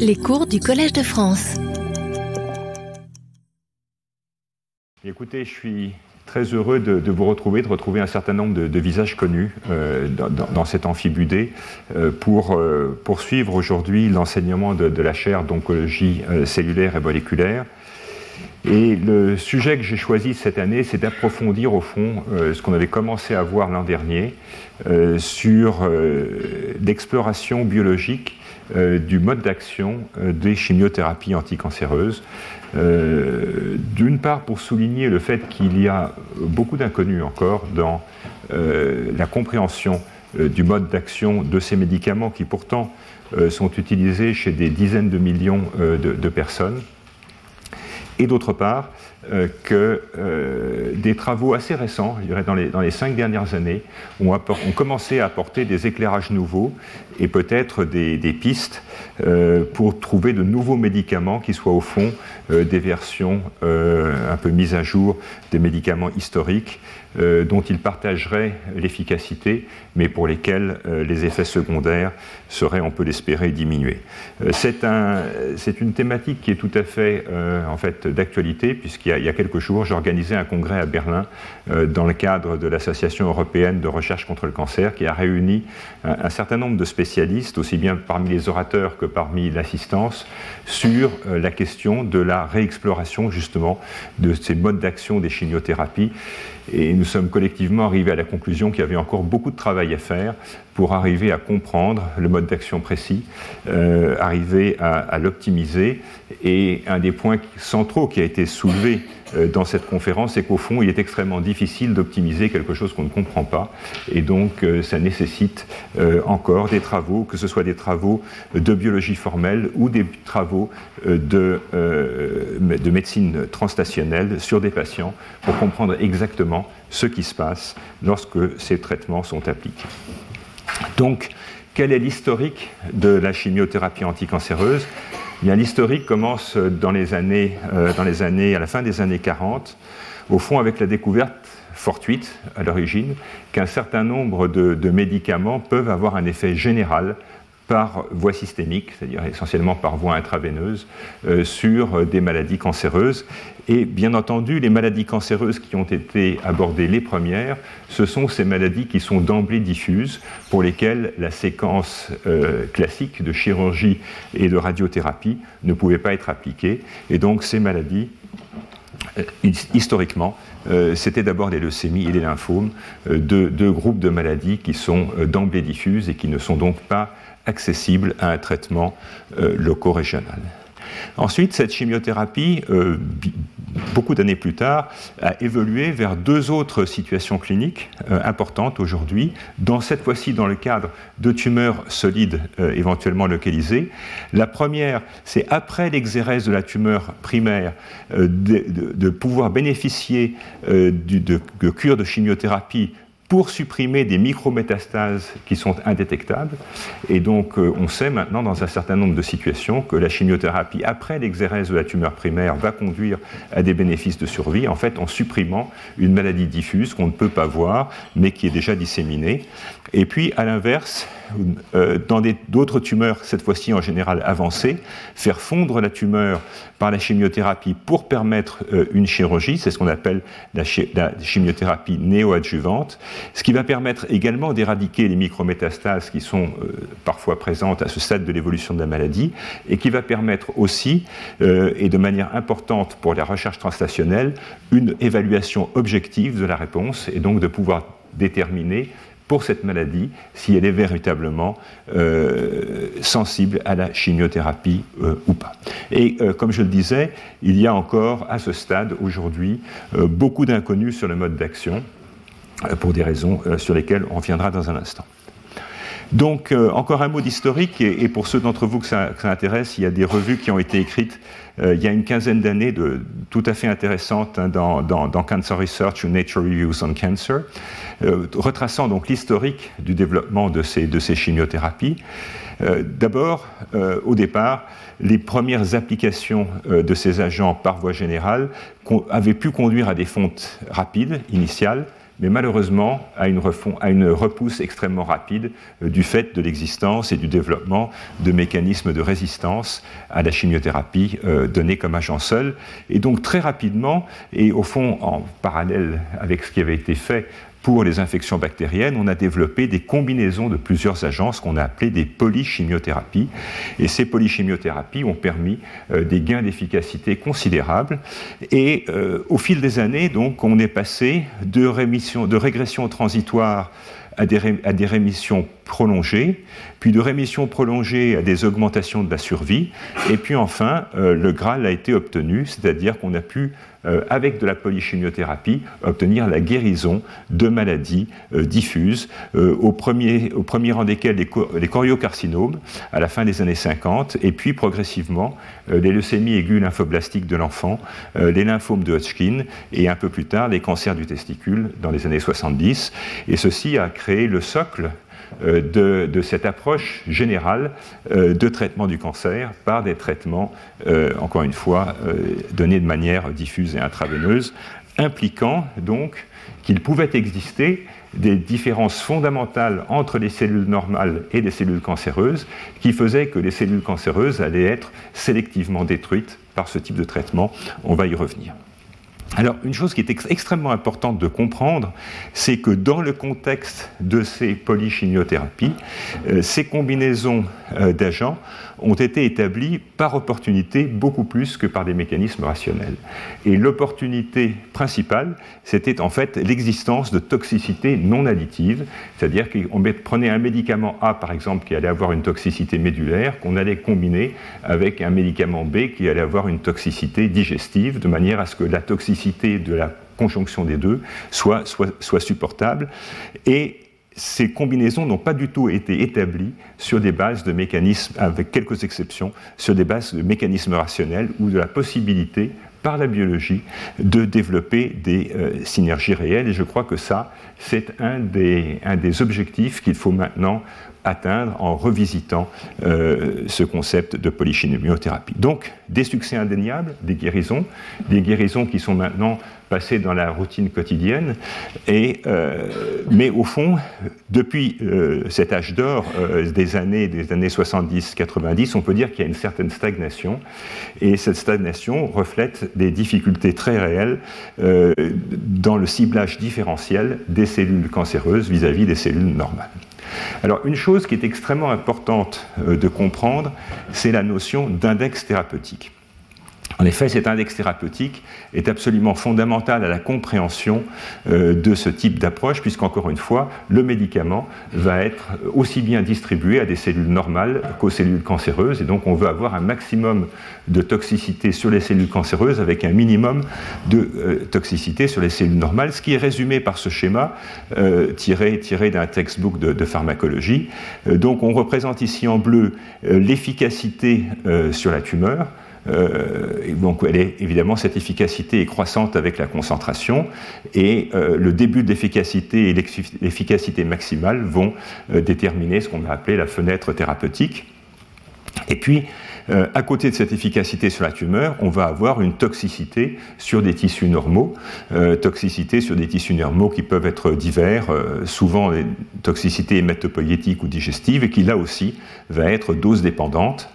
Les cours du Collège de France. Écoutez, je suis très heureux de, vous retrouver, de retrouver un certain nombre de, visages connus euh, dans, cet amphibudé euh, pour euh, poursuivre aujourd'hui l'enseignement de, la chaire d'oncologie cellulaire et moléculaire. Et le sujet que j'ai choisi cette année, c'est d'approfondir au fond ce qu'on avait commencé à voir l'an dernier sur l'exploration biologique du mode d'action des chimiothérapies anticancéreuses. Euh, d'une part, pour souligner le fait qu'il y a beaucoup d'inconnus encore dans euh, la compréhension euh, du mode d'action de ces médicaments qui pourtant sont utilisés chez des dizaines de millions de, personnes. Et d'autre part, que des travaux assez récents, je dirais dans les, cinq dernières années, ont, commencé à apporter des éclairages nouveaux et peut-être des, pistes pour trouver de nouveaux médicaments qui soient au fond euh, des versions euh, un peu mises à jour des médicaments historiques euh, dont ils partageraient l'efficacité, mais pour lesquels les effets secondaires seraient, on peut l'espérer, diminués. c'est un, une thématique qui est tout à fait, en fait d'actualité, puisqu'il y, a quelques jours, j'organisais un congrès à Berlin dans le cadre de l'Association européenne de recherche contre le cancer, qui a réuni un, un certain nombre de spécialistes, aussi bien parmi les orateurs que parmi l'assistance, sur la question de la réexploration justement de ces modes d'action des chimiothérapies. Et nous sommes collectivement arrivés à la conclusion qu'il y avait encore beaucoup de travail à faire pour arriver à comprendre le mode d'action précis, euh, arriver à, l'optimiser. Et un des points centraux qui a été soulevé dans cette conférence, c'est qu'au fond, il est extrêmement difficile d'optimiser quelque chose qu'on ne comprend pas. Et donc, euh, ça nécessite encore des travaux, que ce soit des travaux de biologie formelle ou des travaux de, de médecine transstationnelle sur des patients pour comprendre exactement ce qui se passe lorsque ces traitements sont appliqués. Donc, quel est l'historique de la chimiothérapie anticancéreuse? L'historique commence euh, à la fin des années 40, au fond avec la découverte fortuite à l'origine qu'un certain nombre de, médicaments peuvent avoir un effet général par voie systémique, c'est-à-dire essentiellement par voie intraveineuse, euh, sur des maladies cancéreuses. Et bien entendu, les maladies cancéreuses qui ont été abordées les premières, ce sont ces maladies qui sont d'emblée diffuses, pour lesquelles la séquence euh, classique de chirurgie et de radiothérapie ne pouvait pas être appliquée. Et donc ces maladies, euh, historiquement, c'était d'abord les leucémies et les lymphomes, deux, groupes de maladies qui sont d'emblée diffuses et qui ne sont donc pas accessible à un traitement euh, loco-régional. Ensuite, cette chimiothérapie, euh, beaucoup d'années plus tard, a évolué vers deux autres situations cliniques euh, importantes aujourd'hui, dans cette fois-ci dans le cadre de tumeurs solides éventuellement localisées. La première, c'est après l'exérèse de la tumeur primaire, de, pouvoir bénéficier de, de cure de chimiothérapie pour supprimer des micrométastases qui sont indétectables. Et donc, euh, on sait maintenant dans un certain nombre de situations que la chimiothérapie, après l'exérèse de la tumeur primaire, va conduire à des bénéfices de survie, en fait, en supprimant une maladie diffuse qu'on ne peut pas voir, mais qui est déjà disséminée. Et puis, à l'inverse, dans d'autres tumeurs, cette fois-ci en général avancées, faire fondre la tumeur par la chimiothérapie pour permettre euh, une chirurgie, c'est ce qu'on appelle la, chimiothérapie néoadjuvante, ce qui va permettre également d'éradiquer les micrométastases qui sont euh, parfois présentes à ce stade de l'évolution de la maladie, et qui va permettre aussi, et de manière importante pour la recherche translationnelle, une évaluation objective de la réponse, et donc de pouvoir déterminer pour cette maladie si elle est véritablement euh, sensible à la chimiothérapie euh, ou pas. Et euh, comme je le disais, il y a encore à ce stade aujourd'hui beaucoup d'inconnus sur le mode d'action pour des raisons sur lesquelles on reviendra dans un instant. Donc, encore un mot d'historique, et, pour ceux d'entre vous que ça, intéresse, il y a des revues qui ont été écrites il y a une quinzaine d'années, tout à fait intéressantes hein, dans, dans, Cancer Research ou Nature Reviews on Cancer, euh, retraçant donc l'historique du développement de ces, de ces chimiothérapies. Euh, d'abord, euh, au départ, les premières applications de ces agents par voie générale avaient pu conduire à des fontes rapides, initiales, mais malheureusement à une, repousse extrêmement rapide du fait de l'existence et du développement de mécanismes de résistance à la chimiothérapie donnée comme agent seul. Et donc très rapidement, et au fond en parallèle avec ce qui avait été fait pour les infections bactériennes, on a développé des combinaisons de plusieurs agents, ce qu'on a appelé des polychimiothérapies. Et ces polychimiothérapies ont permis euh, des gains d'efficacité considérables. Et euh, au fil des années, donc, on est passé de, rémission, de régression transitoire à des, à des, rémissions prolongées, puis de rémissions prolongées à des augmentations de la survie, et puis enfin, euh, le Graal a été obtenu, c'est-à-dire qu'on a pu avec de la polychimiothérapie, obtenir la guérison de maladies euh, diffuses, euh, au, premier, au premier rang desquelles les, les choriocarcinomes à la fin des années 50, et puis progressivement les leucémies aiguës lymphoblastiques de l'enfant, les lymphomes de Hodgkin, et un peu plus tard les cancers du testicule dans les années 70. Et ceci a créé le socle euh, de, cette approche générale euh, de traitement du cancer par des traitements, euh, encore une fois, donnés de manière diffuse et intraveineuse, impliquant donc qu'il pouvait exister des différences fondamentales entre les cellules normales et les cellules cancéreuses qui faisaient que les cellules cancéreuses allaient être sélectivement détruites par ce type de traitement. On va y revenir. Alors, une chose qui est extrêmement importante de comprendre, c'est que dans le contexte de ces polychimiothérapies, euh, ces combinaisons euh, d'agents ont été établies par opportunité beaucoup plus que par des mécanismes rationnels. Et l'opportunité principale, c'était en fait l'existence de toxicité non additive, c'est-à-dire qu'on prenait un médicament A, par exemple, qui allait avoir une toxicité médulaire, qu'on allait combiner avec un médicament B qui allait avoir une toxicité digestive, de manière à ce que la toxicité de la conjonction des deux soit, soit, soit supportable. Et ces combinaisons n'ont pas du tout été établies sur des bases de mécanismes, avec quelques exceptions, sur des bases de mécanismes rationnels ou de la possibilité par la biologie de développer des euh, synergies réelles. Et je crois que ça, c'est un des, objectifs qu'il faut maintenant atteindre en revisitant euh, ce concept de polychimiothérapie. Donc, des succès indéniables, des guérisons, des guérisons qui sont maintenant passées dans la routine quotidienne, et, euh, mais au fond, depuis euh, cet âge d'or des années, des années 70-90, on peut dire qu'il y a une certaine stagnation, et cette stagnation reflète des difficultés très réelles dans le ciblage différentiel des cellules cancéreuses vis à -vis des cellules normales. Alors une chose qui est extrêmement importante euh, de comprendre, c'est la notion d'index thérapeutique. En effet, cet index thérapeutique est absolument fondamental à la compréhension euh, de ce type d'approche, puisqu'encore une fois, le médicament va être aussi bien distribué à des cellules normales qu'aux cellules cancéreuses, et donc on veut avoir un maximum de toxicité sur les cellules cancéreuses avec un minimum de euh, toxicité sur les cellules normales, ce qui est résumé par ce schéma euh, tiré, d'un textbook de, de pharmacologie. donc on représente ici en bleu l'efficacité sur la tumeur, euh, et donc, est, évidemment, cette efficacité est croissante avec la concentration, et euh, le début de l'efficacité et l'efficacité maximale vont euh, déterminer ce qu'on a appelé la fenêtre thérapeutique. Et puis, à côté de cette efficacité sur la tumeur, on va avoir une toxicité sur des tissus normaux, toxicité sur des tissus normaux qui peuvent être divers, souvent des toxicités hématopoïétiques ou digestives, et qui là aussi va être dose dépendante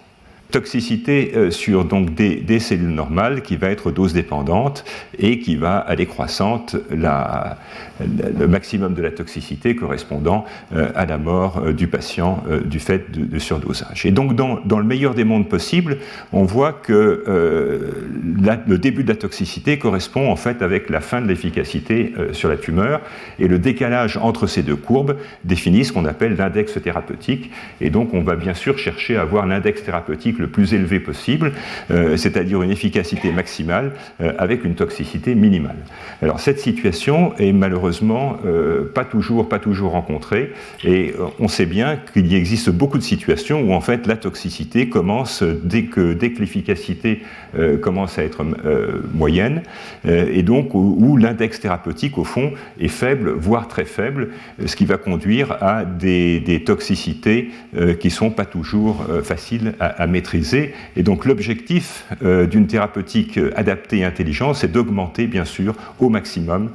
toxicité euh, sur donc des, cellules normales qui va être dose dépendante et qui va aller croissante le maximum de la toxicité correspondant euh, à la mort euh, du patient du fait de, surdosage. Et donc dans, dans, le meilleur des mondes possibles, on voit que le début de la toxicité correspond en fait avec la fin de l'efficacité sur la tumeur et le décalage entre ces deux courbes définit ce qu'on appelle l'index thérapeutique et donc on va bien sûr chercher à avoir l'index thérapeutique le plus élevé possible, euh, c'est-à-dire une efficacité maximale euh, avec une toxicité minimale. Alors cette situation est malheureusement euh, pas toujours pas toujours rencontrée et on sait bien qu'il y existe beaucoup de situations où en fait la toxicité commence dès que dès que l'efficacité commence à être moyenne et donc où, l'index thérapeutique au fond est faible voire très faible, ce qui va conduire à des, des toxicités qui sont pas toujours faciles à, à maîtriser Et donc l'objectif d'une thérapeutique adaptée et intelligente, c'est d'augmenter bien sûr au maximum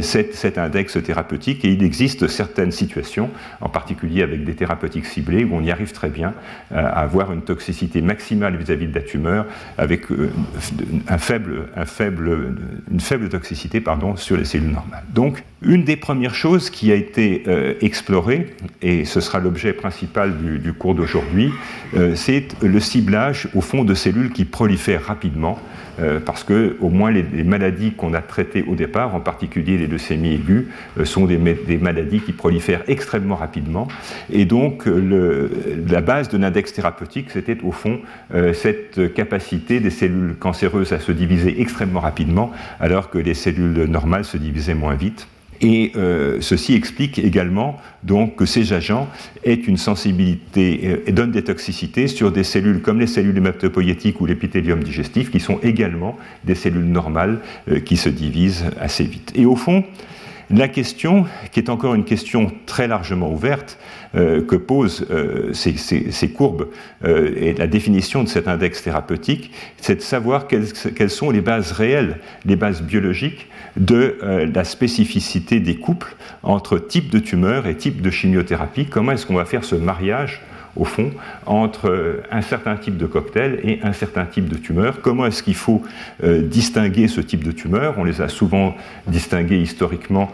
cet, index thérapeutique. Et il existe certaines situations, en particulier avec des thérapeutiques ciblées, où on y arrive très bien à avoir une toxicité maximale vis-à-vis de la tumeur avec une faible toxicité sur les cellules normales. Une des premières choses qui a été euh, explorée, et ce sera l'objet principal du, cours d'aujourd'hui, euh, c'est le ciblage au fond de cellules qui prolifèrent rapidement, euh, parce que au moins les, maladies qu'on a traitées au départ, en particulier les leucémies aiguës, sont des, maladies qui prolifèrent extrêmement rapidement. Et donc, la base de l'index thérapeutique, c'était au fond cette capacité des cellules cancéreuses à se diviser extrêmement rapidement, alors que les cellules normales se divisaient moins vite. Et euh, ceci explique également donc, que ces agents aient une sensibilité euh, et donnent des toxicités sur des cellules comme les cellules hématopoïétiques ou l'épithélium digestif, qui sont également des cellules normales euh, qui se divisent assez vite. Et au fond, la question, qui est encore une question très largement ouverte, que posent ces, courbes et la définition de cet index thérapeutique, c'est de savoir quelles, sont les bases réelles, les bases biologiques de euh, la spécificité des couples entre type de tumeur et type de chimiothérapie. Comment est-ce qu'on va faire ce mariage au fond, entre euh, un certain type de cocktail et un certain type de tumeur. Comment est-ce qu'il faut euh, distinguer ce type de tumeur? On les a souvent distinguées historiquement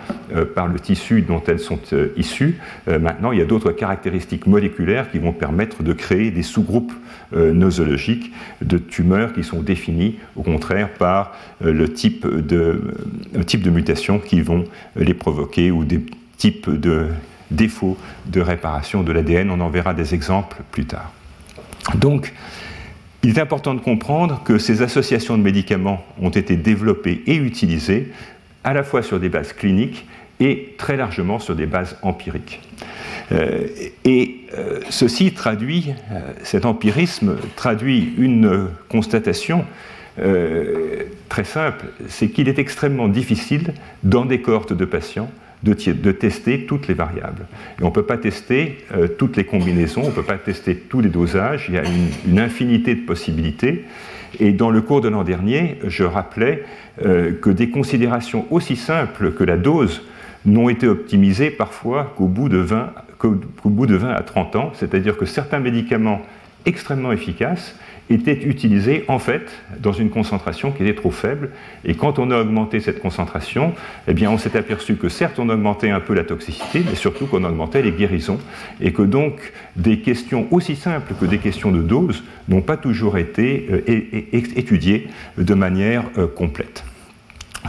par le tissu dont elles sont issues. maintenant, il y a d'autres caractéristiques moléculaires qui vont permettre de créer des sous-groupes euh, nosologiques de tumeurs qui sont définies au contraire par euh, le type de, euh, type de mutation qui vont les provoquer ou des types de défauts de réparation de l'ADN. On en verra des exemples plus tard. Donc, il est important de comprendre que ces associations de médicaments ont été développées et utilisées à la fois sur des bases cliniques et très largement sur des bases empiriques. Euh, et euh, ceci traduit, euh, cet empirisme traduit une constatation très simple, c'est qu'il est extrêmement difficile, dans des cohortes de patients, de, tester toutes les variables. Et on ne peut pas tester toutes les combinaisons, on ne peut pas tester tous les dosages, il y a une, infinité de possibilités. Et dans le cours de l'an dernier, je rappelais que des considérations aussi simples que la dose n'ont été optimisées parfois qu'au bout de 20 qu'au bout de 20 à 30 ans, c'est-à-dire que certains médicaments extrêmement efficaces étaient utilisés en fait dans une concentration qui était trop faible. Et quand on a augmenté cette concentration, eh bien on s'est aperçu que certes on augmentait un peu la toxicité, mais surtout qu'on augmentait les guérisons, et que donc des questions aussi simples que des questions de dose n'ont pas toujours été euh, étudiées de manière euh, complète.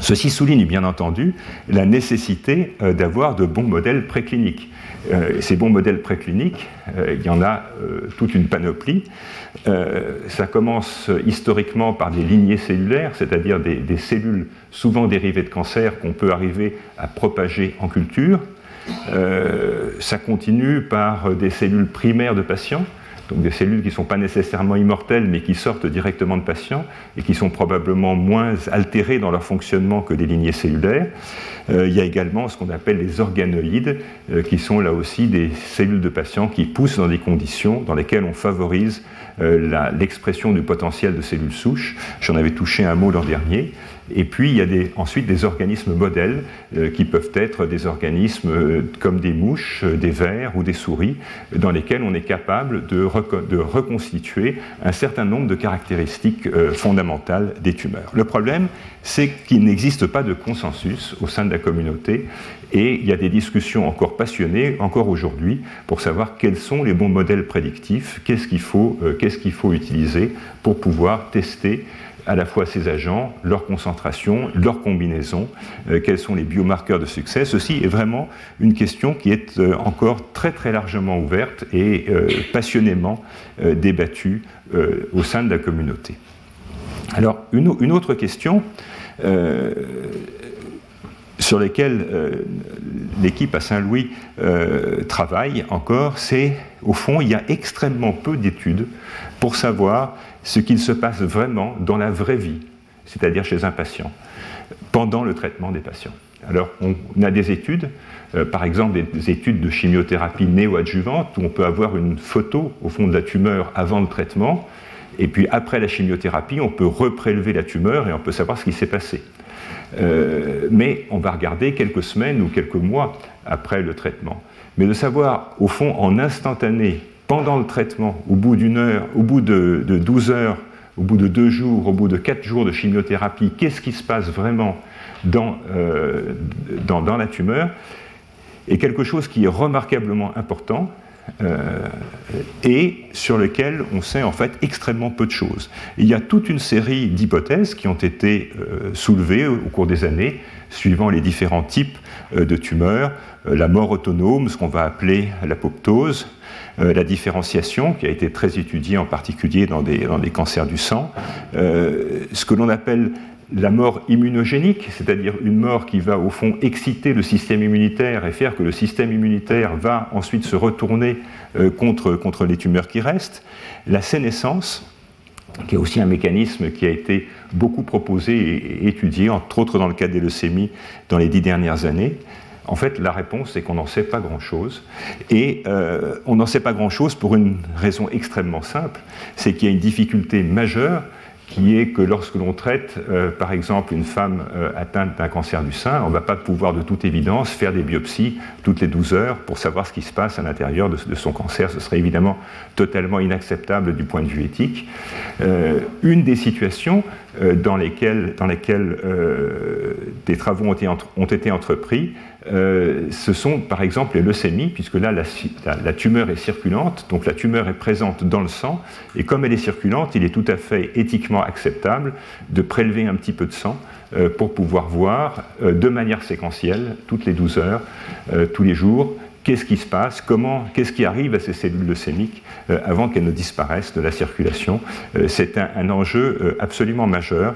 Ceci souligne bien entendu la nécessité euh, d'avoir de bons modèles précliniques. Euh, ces bons modèles précliniques, euh, il y en a toute une panoplie. ça commence historiquement par des lignées cellulaires, c'est-à-dire des, des, cellules souvent dérivées de cancer qu'on peut arriver à propager en culture. ça continue par des cellules primaires de patients donc des cellules qui ne sont pas nécessairement immortelles, mais qui sortent directement de patients et qui sont probablement moins altérées dans leur fonctionnement que des lignées cellulaires. Euh, il y a également ce qu'on appelle les organoïdes, euh, qui sont là aussi des cellules de patients qui poussent dans des conditions dans lesquelles on favorise l'expression du potentiel de cellules souches. J'en avais touché un mot l'an dernier. Et puis, il y a ensuite des organismes modèles euh, qui peuvent être des organismes euh, comme des mouches, euh, des vers ou des souris, dans lesquels on est capable de, reconstituer un certain nombre de caractéristiques fondamentales des tumeurs. Le problème, c'est qu'il n'existe pas de consensus au sein de la communauté et il y a des discussions encore passionnées, encore aujourd'hui, pour savoir quels sont les bons modèles prédictifs, qu'est-ce qu'il faut, qu'est-ce qu'il faut utiliser pour pouvoir tester à la fois ces agents, leur concentration, leur combinaison, euh, quels sont les biomarqueurs de succès. Ceci est vraiment une question qui est euh, encore très très largement ouverte et euh, passionnément débattue au sein de la communauté. Alors une autre question sur laquelle l'équipe à Saint-Louis travaille encore, c'est au fond il y a extrêmement peu d'études pour savoir ce qu'il se passe vraiment dans la vraie vie, c'est-à-dire chez un patient, pendant le traitement des patients. Alors, on a des études, par exemple des études de chimiothérapie néoadjuvante, où on peut avoir une photo au fond de la tumeur avant le traitement, et puis après la chimiothérapie, on peut reprélever la tumeur et on peut savoir ce qui s'est passé. Euh, mais on va regarder quelques semaines ou quelques mois après le traitement. Mais de savoir, au fond, en instantané, pendant le traitement, au bout d'une heure, au bout de, 12 heures, au bout de deux jours, au bout de quatre jours de chimiothérapie, qu'est-ce qui se passe vraiment dans, euh, la tumeur, est quelque chose qui est remarquablement important et sur lequel on sait en fait extrêmement peu de choses. il y a toute une série d'hypothèses qui ont été euh, soulevées au cours des années, suivant les différents types euh, de tumeurs, la mort autonome, ce qu'on va appeler l'apoptose, la différenciation, qui a été très étudiée en particulier dans des cancers du sang, ce que l'on appelle la mort immunogénique, c'est-à-dire une mort qui va au fond exciter le système immunitaire et faire que le système immunitaire va ensuite se retourner euh, contre, contre les tumeurs qui restent, la sénescence, qui est aussi un mécanisme qui a été beaucoup proposé et étudié, entre autres dans le cas des leucémies dans les dix dernières années. En fait, la réponse est qu'on n'en sait pas grand-chose. Et euh, on n'en sait pas grand-chose pour une raison extrêmement simple, c'est qu'il y a une difficulté majeure qui est que lorsque l'on traite, euh, par exemple, une femme euh, atteinte d'un cancer du sein, on ne va pas pouvoir de toute évidence faire des biopsies toutes les 12 heures pour savoir ce qui se passe à l'intérieur de, son cancer. Ce serait évidemment totalement inacceptable du point de vue éthique. Euh, une des situations dans lesquelles, dans lesquelles des travaux ont été, ont été entrepris, euh, ce sont par exemple les leucémies, puisque là la, tumeur est circulante, donc la tumeur est présente dans le sang, et comme elle est circulante, il est tout à fait éthiquement acceptable de prélever un petit peu de sang euh, pour pouvoir voir euh, de manière séquentielle, toutes les 12 heures, tous les jours, qu'est-ce qui se passe, comment, qu'est-ce qui arrive à ces cellules leucémiques avant qu'elles ne disparaissent de la circulation? C'est un, enjeu absolument majeur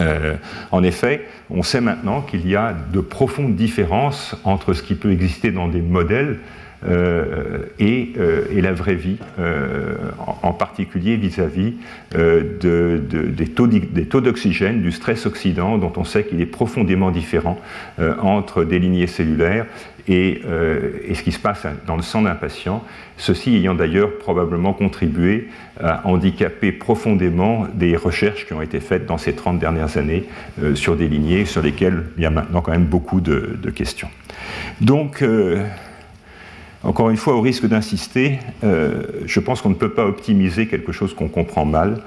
euh, en effet, on sait maintenant qu'il y a de profondes différences entre ce qui peut exister dans des modèles euh, euh, et, la vraie vie, en, particulier vis-à-vis des taux d'oxygène, du stress oxydant, dont on sait qu'il est profondément différent entre des lignées cellulaires euh, et, ce qui se passe dans le sang d'un patient, ceci ayant d'ailleurs probablement contribué à handicaper profondément des recherches qui ont été faites dans ces 30 dernières années euh, sur des lignées sur lesquelles il y a maintenant quand même beaucoup de, questions. Donc, euh, encore une fois, au risque d'insister, euh, je pense qu'on ne peut pas optimiser quelque chose qu'on comprend mal,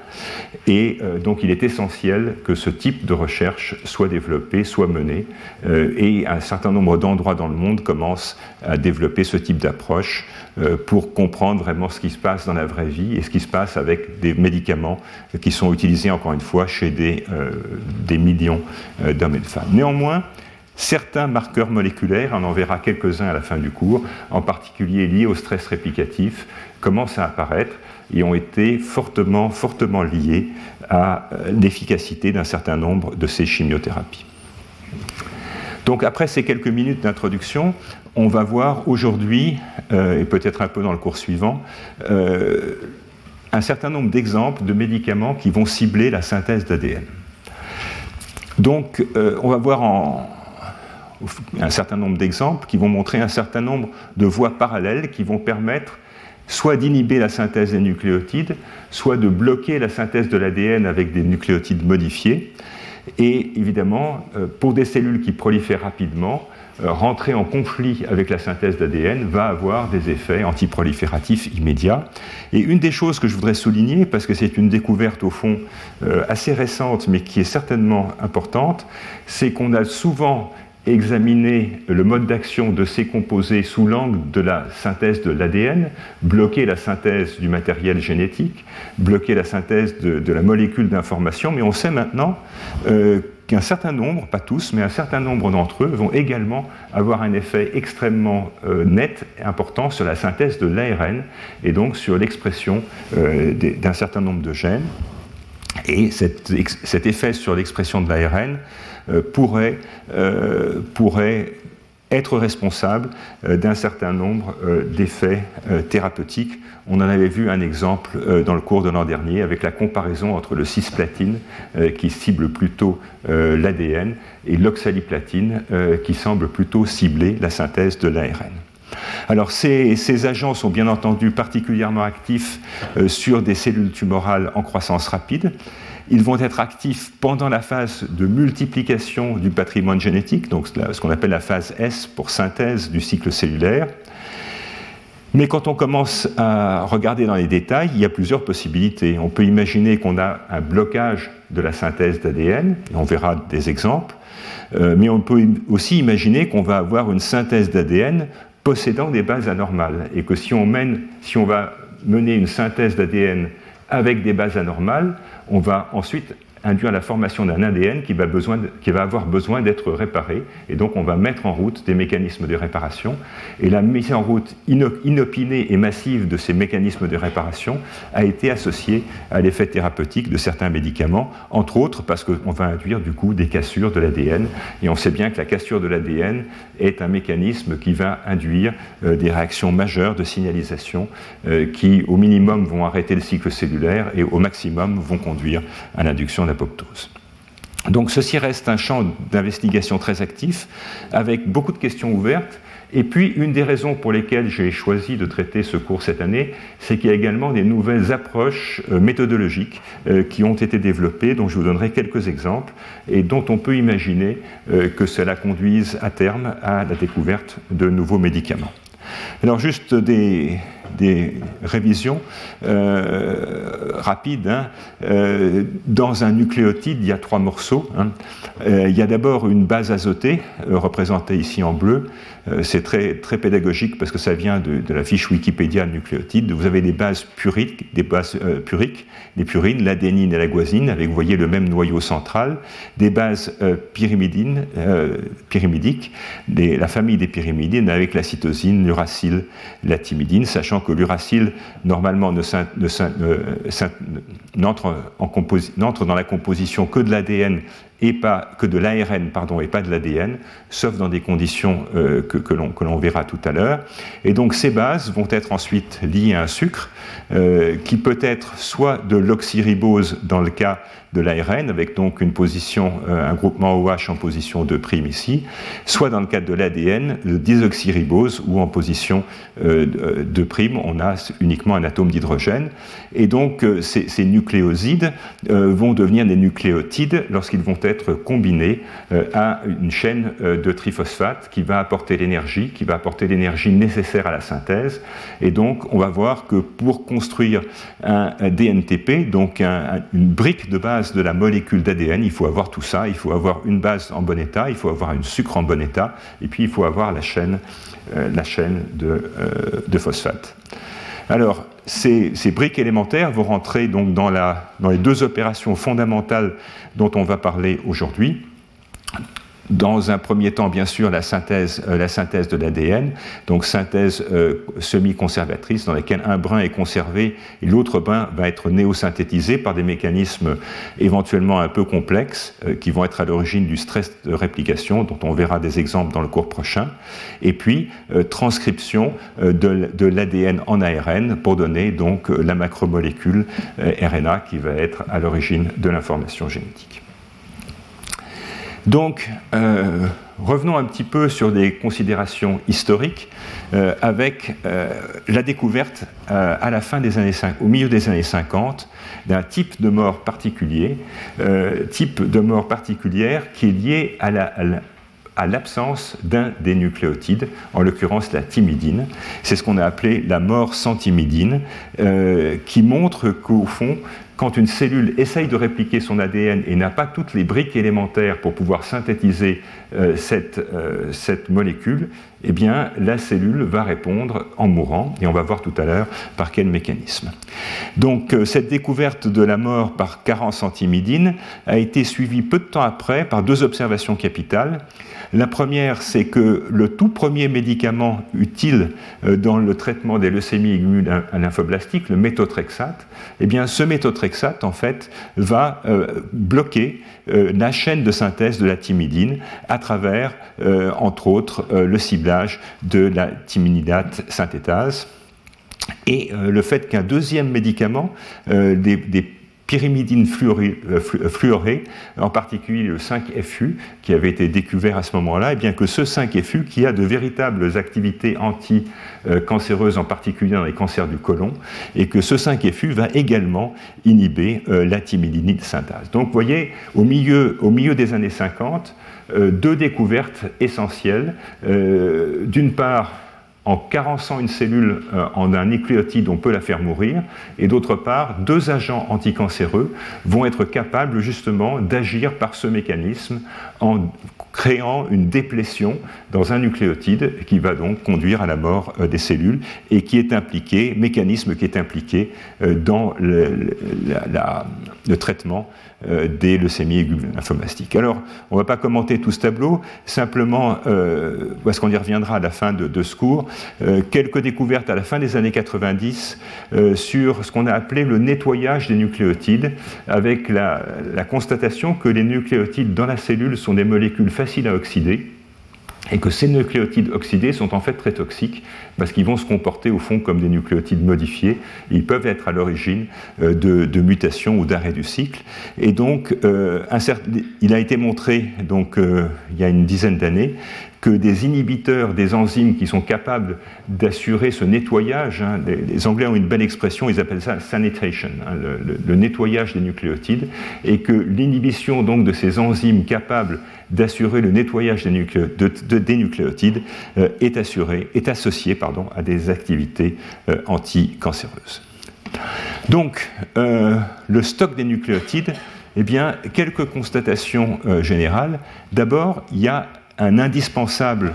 et euh, donc il est essentiel que ce type de recherche soit développé, soit mené, euh, et un certain nombre d'endroits dans le monde commencent à développer ce type d'approche pour comprendre vraiment ce qui se passe dans la vraie vie et ce qui se passe avec des médicaments qui sont utilisés, encore une fois, chez des, des millions d'hommes et de femmes. Néanmoins, Certains marqueurs moléculaires, on en verra quelques-uns à la fin du cours, en particulier liés au stress réplicatif, commencent à apparaître et ont été fortement, fortement liés à euh, l'efficacité d'un certain nombre de ces chimiothérapies. Donc après ces quelques minutes d'introduction, on va voir aujourd'hui, euh, et peut-être un peu dans le cours suivant, euh, un certain nombre d'exemples de médicaments qui vont cibler la synthèse d'ADN. Donc on va voir en, un certain nombre d'exemples qui vont montrer un certain nombre de voies parallèles qui vont permettre soit d'inhiber la synthèse des nucléotides, soit de bloquer la synthèse de l'ADN avec des nucléotides modifiés. Et évidemment, euh, pour des cellules qui prolifèrent rapidement, euh, rentrer en conflit avec la synthèse d'ADN va avoir des effets antiprolifératifs immédiats. Et une des choses que je voudrais souligner, parce que c'est une découverte au fond euh, assez récente, mais qui est certainement importante, c'est qu'on a souvent examiner le mode d'action de ces composés sous l'angle de la synthèse de l'ADN, bloquer la synthèse du matériel génétique, bloquer la synthèse de, la molécule d'information, mais on sait maintenant euh, qu'un certain nombre, pas tous, mais un certain nombre d'entre eux vont également avoir un effet extrêmement euh, net et important sur la synthèse de l'ARN et donc sur l'expression euh, d'un certain nombre de gènes. Et cet effet sur l'expression de l'ARN pourrait, euh, pourrait être responsable d'un certain nombre d'effets thérapeutiques. On en avait vu un exemple dans le cours de l'an dernier avec la comparaison entre le cisplatine qui cible plutôt l'ADN et l'oxaliplatine qui semble plutôt cibler la synthèse de l'ARN. Alors ces, agents sont bien entendu particulièrement actifs euh, sur des cellules tumorales en croissance rapide. Ils vont être actifs pendant la phase de multiplication du patrimoine génétique, donc ce qu'on appelle la phase S pour synthèse du cycle cellulaire. Mais quand on commence à regarder dans les détails, il y a plusieurs possibilités. On peut imaginer qu'on a un blocage de la synthèse d'ADN, on verra des exemples, euh, mais on peut aussi imaginer qu'on va avoir une synthèse d'ADN possédant des bases anormales, et que si on, mène, si on va mener une synthèse d'ADN avec des bases anormales, on va ensuite induire la formation d'un ADN qui va, besoin qui va avoir besoin d'être réparé. Et donc on va mettre en route des mécanismes de réparation. Et la mise en route inopinée et massive de ces mécanismes de réparation a été associée à l'effet thérapeutique de certains médicaments, entre autres parce qu'on va induire du coup des cassures de l'ADN. Et on sait bien que la cassure de l'ADN est un mécanisme qui va induire euh, des réactions majeures de signalisation euh, qui au minimum vont arrêter le cycle cellulaire et au maximum vont conduire à l'induction de donc ceci reste un champ d'investigation très actif, avec beaucoup de questions ouvertes. Et puis, une des raisons pour lesquelles j'ai choisi de traiter ce cours cette année, c'est qu'il y a également des nouvelles approches euh, méthodologiques euh, qui ont été développées, dont je vous donnerai quelques exemples, et dont on peut imaginer euh, que cela conduise à terme à la découverte de nouveaux médicaments. Alors juste des, révisions euh, rapides. Hein. Euh, dans un nucléotide, il y a trois morceaux. Hein. Euh, il y a d'abord une base azotée, représentée ici en bleu, c'est très, très pédagogique parce que ça vient de, la fiche Wikipédia nucléotide. Vous avez des bases puriques, des bases puriques, les purines, l'adénine et la guasine, avec, vous voyez, le même noyau central, des bases pyrimidines, pyrimidiques, la famille des pyrimidines avec la cytosine, l'uracile, la thymidine, sachant que l'uracile, normalement, n'entre dans la composition que de l'ADN et pas que de l'ARN pardon et pas de l'ADN, sauf dans des conditions euh, que, que l'on verra tout à l'heure. Et donc ces bases vont être ensuite liées à un sucre euh, qui peut être soit de l'oxyribose dans le cas de l'ARN, avec donc une position, euh, un groupement OH en position de prime ici, soit dans le cadre de l'ADN, le désoxyribose, où en position euh, de prime, on a uniquement un atome d'hydrogène. Et donc ces, ces, nucléosides vont devenir des nucléotides lorsqu'ils vont être combinés à une chaîne de triphosphate qui va apporter l'énergie, qui va apporter l'énergie nécessaire à la synthèse. Et donc on va voir que pour construire un, DNTP, donc une brique de base de la molécule d'ADN, il faut avoir tout ça, il faut avoir une base en bon état, il faut avoir une sucre en bon état, et puis il faut avoir la chaîne, euh, la chaîne de, euh, de, phosphate. Alors, ces, briques élémentaires vont rentrer dans les deux opérations fondamentales dont on va parler aujourd'hui dans un premier temps, bien sûr, la synthèse, euh, la synthèse de l'ADN, donc synthèse euh, semi-conservatrice dans laquelle un brin est conservé et l'autre brin va être néosynthétisé par des mécanismes éventuellement un peu complexes euh, qui vont être à l'origine du stress de réplication, dont on verra des exemples dans le cours prochain, et puis transcription de, de l'ADN en ARN pour donner donc la macromolécule RNA qui va être à l'origine de l'information génétique. Donc, euh, revenons un petit peu sur des considérations historiques euh, avec euh, la découverte à la fin des années au milieu des années 50 d'un type de mort particulier, type de mort particulière qui est lié à la, l'absence d'un des nucléotides, en l'occurrence la thymidine. C'est ce qu'on a appelé la mort sans thymidine, qui montre qu'au fond, quand une cellule essaye de répliquer son ADN et n'a pas toutes les briques élémentaires pour pouvoir synthétiser euh, cette, euh, cette, molécule, eh bien, la cellule va répondre en mourant, et on va voir tout à l'heure par quel mécanisme. Donc, euh, cette découverte de la mort par carence antimidine a été suivie peu de temps après par deux observations capitales. La première, c'est que le tout premier médicament utile euh, dans le traitement des leucémies aiguës lymphoblastiques, le méthotrexate, eh bien, ce méthotrexate, en fait, va euh, bloquer la chaîne de synthèse de la thymidine à travers, entre autres, le ciblage de la thyminidate synthétase. Et le fait qu'un deuxième médicament, pyrimidine euh, fluorée, en particulier le 5FU, qui avait été découvert à ce moment-là, et bien que ce 5FU, qui a de véritables activités anti-cancéreuses, en particulier dans les cancers du côlon, et que ce 5FU va également inhiber euh, la thymidinide synthase. Donc vous voyez, au milieu, des années 50, euh, deux découvertes essentielles. D'une part, en carençant une cellule euh, en un nucléotide, on peut la faire mourir. Et d'autre part, deux agents anticancéreux vont être capables justement d'agir par ce mécanisme en créant une déplétion dans un nucléotide qui va donc conduire à la mort euh, des cellules et qui est impliqué, mécanisme qui est impliqué euh, dans le, le traitement euh, des leucémies aiguës lymphomastiques. Alors, on ne va pas commenter tout ce tableau, simplement, euh, parce qu'on y reviendra à la fin de, ce cours, euh, quelques découvertes à la fin des années 90 sur ce qu'on a appelé le nettoyage des nucléotides, avec la constatation que les nucléotides dans la cellule sont des molécules faciles à oxyder et que ces nucléotides oxydés sont en fait très toxiques parce qu'ils vont se comporter au fond comme des nucléotides modifiés. Ils peuvent être à l'origine euh, de, mutations ou d'arrêt du cycle. Et donc, euh, il a été montré donc, euh, il y a une dizaine d'années que des inhibiteurs des enzymes qui sont capables d'assurer ce nettoyage, hein, les, Anglais ont une belle expression, ils appellent ça sanitation, hein, le, nettoyage des nucléotides, et que l'inhibition donc de ces enzymes capables d'assurer le nettoyage des, nucléotides euh, est, assurée, est associée pardon, à des activités euh, anticancéreuses. Donc, euh, le stock des nucléotides, eh bien, quelques constatations générales. D'abord, il y a un indispensable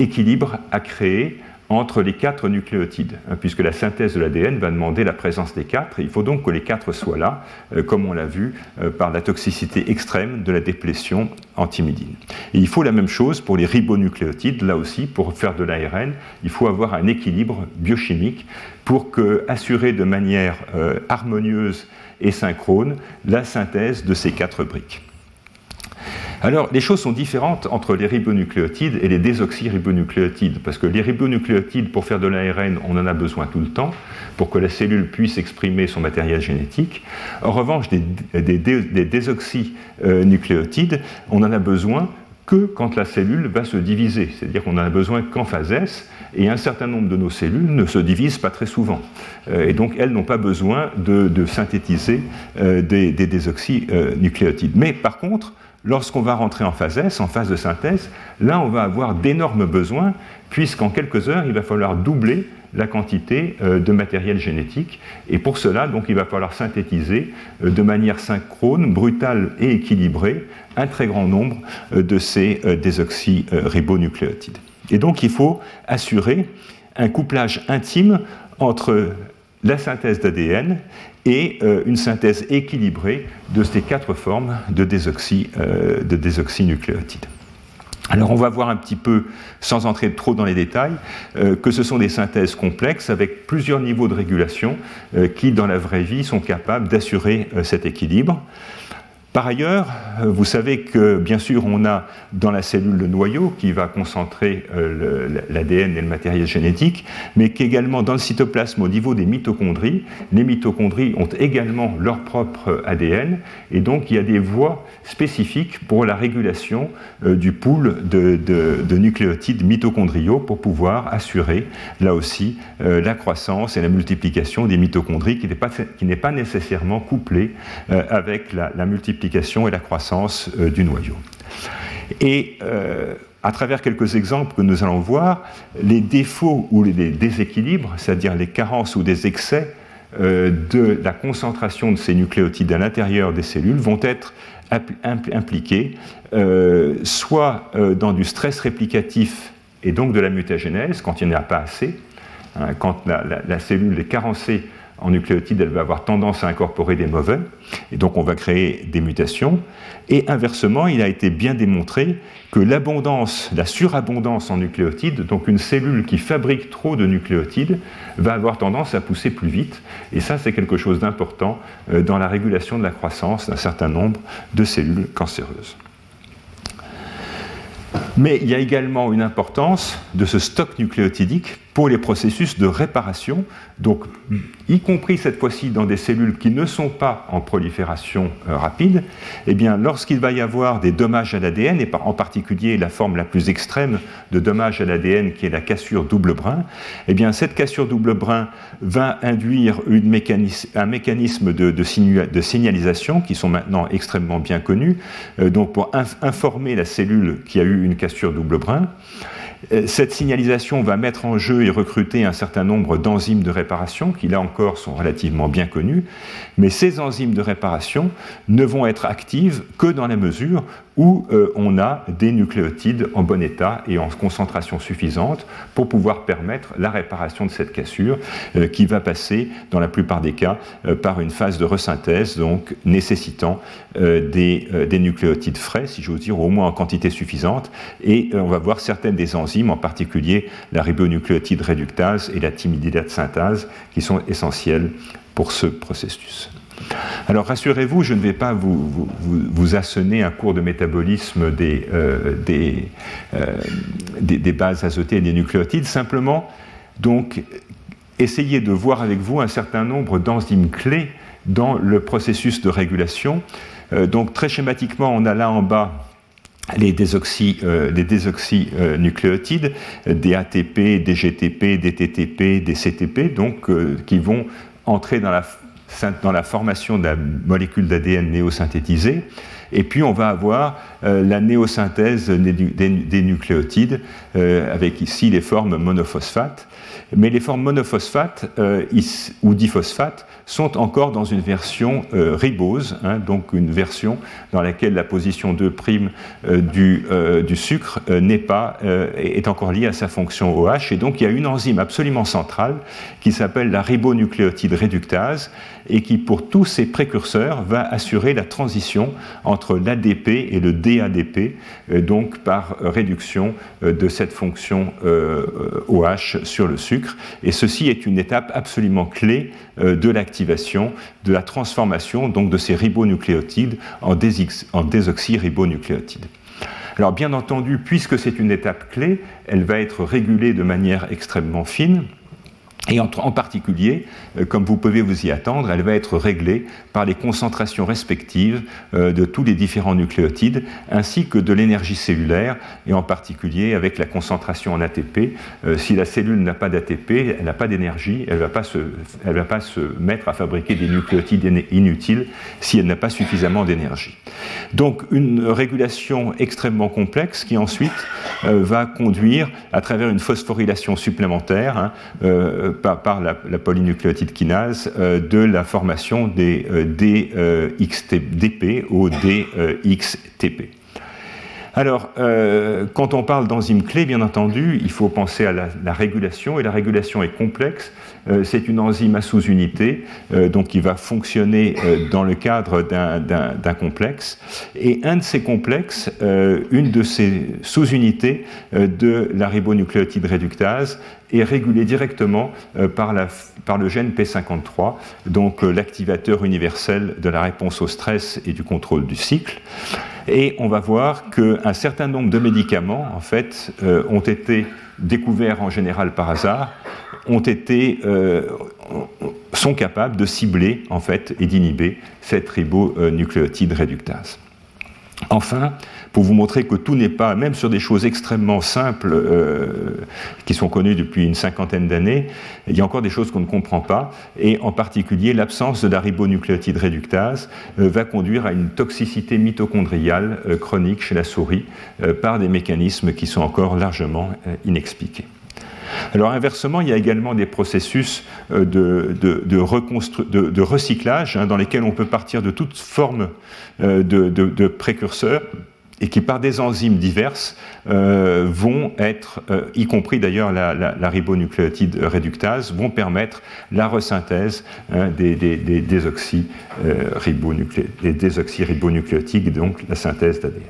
équilibre à créer entre les quatre nucléotides, hein, puisque la synthèse de l'ADN va demander la présence des quatre. il faut donc que les quatre soient là, euh, comme on l'a vu euh, par la toxicité extrême de la déplétion antimidine. Et il faut la même chose pour les ribonucléotides. Là aussi, pour faire de l'ARN, il faut avoir un équilibre biochimique pour assurer de manière euh, harmonieuse et synchrone la synthèse de ces quatre briques. Alors, les choses sont différentes entre les ribonucléotides et les désoxyribonucléotides, parce que les ribonucléotides, pour faire de l'ARN, on en a besoin tout le temps, pour que la cellule puisse exprimer son matériel génétique. En revanche, des, des, désoxynucléotides, on en a besoin que quand la cellule va se diviser, c'est-à-dire qu'on en a besoin qu'en phase S, et un certain nombre de nos cellules ne se divisent pas très souvent. Euh, et donc elles n'ont pas besoin de, synthétiser euh, des, désoxynucléotides. Mais par contre, Lorsqu'on va rentrer en phase S, en phase de synthèse, là on va avoir d'énormes besoins, puisqu'en quelques heures, il va falloir doubler la quantité euh, de matériel génétique. Et pour cela, donc, il va falloir synthétiser euh, de manière synchrone, brutale et équilibrée un très grand nombre euh, de ces désoxyribonucléotides. Et donc, il faut assurer un couplage intime entre la synthèse d'ADN et euh, une synthèse équilibrée de ces quatre formes de, désoxy, euh, de désoxynucléotides. Alors on va voir un petit peu, sans entrer trop dans les détails, euh, que ce sont des synthèses complexes avec plusieurs niveaux de régulation qui, dans la vraie vie, sont capables d'assurer cet équilibre. Par ailleurs, euh, vous savez que bien sûr on a dans la cellule le noyau qui va concentrer euh, l'ADN et le matériel génétique, mais qu'également dans le cytoplasme au niveau des mitochondries, les mitochondries ont également leur propre ADN et donc il y a des voies spécifiques pour la régulation euh, du pool de, nucléotides mitochondriaux pour pouvoir assurer là aussi la croissance et la multiplication des mitochondries qui n'est pas, nécessairement couplée avec la multiplication et la croissance euh, du noyau. Et euh, à travers quelques exemples que nous allons voir, les défauts ou les déséquilibres, c'est-à-dire les carences ou des excès euh, de la concentration de ces nucléotides à l'intérieur des cellules vont être impliqués soit dans du stress réplicatif et donc de la mutagénèse quand il n'y en a pas assez, hein, quand la, la, cellule est carencée en nucléotides, elle va avoir tendance à incorporer des mauvais, et donc on va créer des mutations. Et inversement, il a été bien démontré que l'abondance, la surabondance en nucléotides, donc une cellule qui fabrique trop de nucléotides, va avoir tendance à pousser plus vite. Et ça, c'est quelque chose d'important euh, dans la régulation de la croissance d'un certain nombre de cellules cancéreuses. Mais il y a également une importance de ce stock nucléotidique pour les processus de réparation, donc y compris cette fois-ci dans des cellules qui ne sont pas en prolifération euh, rapide, eh bien lorsqu'il va y avoir des dommages à l'ADN, et en particulier la forme la plus extrême de dommage à l'ADN qui est la cassure double brin, eh bien cette cassure double brin va induire un mécanisme de, signalisation qui sont maintenant extrêmement bien connus, euh, donc pour informer la cellule qui a eu une cassure double brin. Euh, cette signalisation va mettre en jeu et recruter un certain nombre d'enzymes de réparation qui, là encore, sont relativement bien connues, mais ces enzymes de réparation ne vont être actives que dans la mesure où euh, on a des nucléotides en bon état et en concentration suffisante pour pouvoir permettre la réparation de cette cassure euh, qui va passer, dans la plupart des cas, par une phase de resynthèse, donc nécessitant des, des, nucléotides frais, si j'ose dire, au moins en quantité suffisante, et on va voir certaines des enzymes en particulier la ribonucléotide réductase et la timidylate synthase, qui sont essentielles pour ce processus. Alors rassurez-vous, je ne vais pas vous, vous, assonner un cours de métabolisme des, euh, euh, des, bases azotées et des nucléotides, simplement donc essayer de voir avec vous un certain nombre d'enzymes clés dans le processus de régulation. Euh, donc très schématiquement, on a là en bas les désoxynucléotides, euh, des ATP, des GTP, des TTP, des CTP, donc qui vont entrer dans la, dans la formation de la molécule d'ADN néosynthétisée. Et puis on va avoir la néosynthèse des, nucléotides, avec ici les formes monophosphates. Mais les formes monophosphates ou diphosphates sont encore dans une version euh, ribose, hein, donc une version dans laquelle la position 2' euh, du, euh, du, sucre n'est pas, est encore liée à sa fonction OH. Et donc il y a une enzyme absolument centrale qui s'appelle la ribonucléotide réductase et qui, pour tous ses précurseurs, va assurer la transition entre l'ADP et le DADP, donc par réduction de cette fonction OH sur le sucre. Et ceci est une étape absolument clé de l'activité de la transformation donc de ces ribonucléotides en, en désoxyribonucléotides. Alors bien entendu, puisque c'est une étape clé, elle va être régulée de manière extrêmement fine. Et en, particulier, euh, comme vous pouvez vous y attendre, elle va être réglée par les concentrations respectives euh, de tous les différents nucléotides, ainsi que de l'énergie cellulaire, et en particulier avec la concentration en ATP. Euh, si la cellule n'a pas d'ATP, elle n'a pas d'énergie, elle ne va, pas se, va pas se mettre à fabriquer des nucléotides inutiles si elle n'a pas suffisamment d'énergie. Donc une régulation extrêmement complexe qui ensuite va conduire, à travers une phosphorylation supplémentaire, hein, par, la, polynucléotide kinase euh, de la formation des euh, DXTP ou DXTP. Alors, euh, quand on parle d'enzymes clés, bien entendu, il faut penser à la, régulation, et la régulation est complexe. Euh, c'est une enzyme à sous-unité, euh, donc qui va fonctionner dans le cadre d'un complexe. Et un de ces complexes, une de ces sous-unités de la ribonucléotide réductase, est régulée directement par, par, le gène P53, donc l'activateur universel de la réponse au stress et du contrôle du cycle. Et on va voir qu'un certain nombre de médicaments, en fait, euh, ont été découverts en général par hasard, euh, sont capables de cibler, en fait, et d'inhiber cette ribonucléotide réductase. Enfin, pour vous montrer que tout n'est pas, même sur des choses extrêmement simples euh, qui sont connues depuis une cinquantaine d'années, il y a encore des choses qu'on ne comprend pas, et en particulier l'absence de la ribonucléotide réductase euh, va conduire à une toxicité mitochondriale chronique chez la souris par des mécanismes qui sont encore largement inexpliqués. Alors inversement, il y a également des processus de, de, recyclage hein, dans lesquels on peut partir de toutes formes de, précurseurs et qui, par des enzymes diverses, euh, vont être, euh, y compris d'ailleurs la, ribonucléotide réductase, vont permettre la resynthèse hein, des, des, donc la synthèse d'ADN.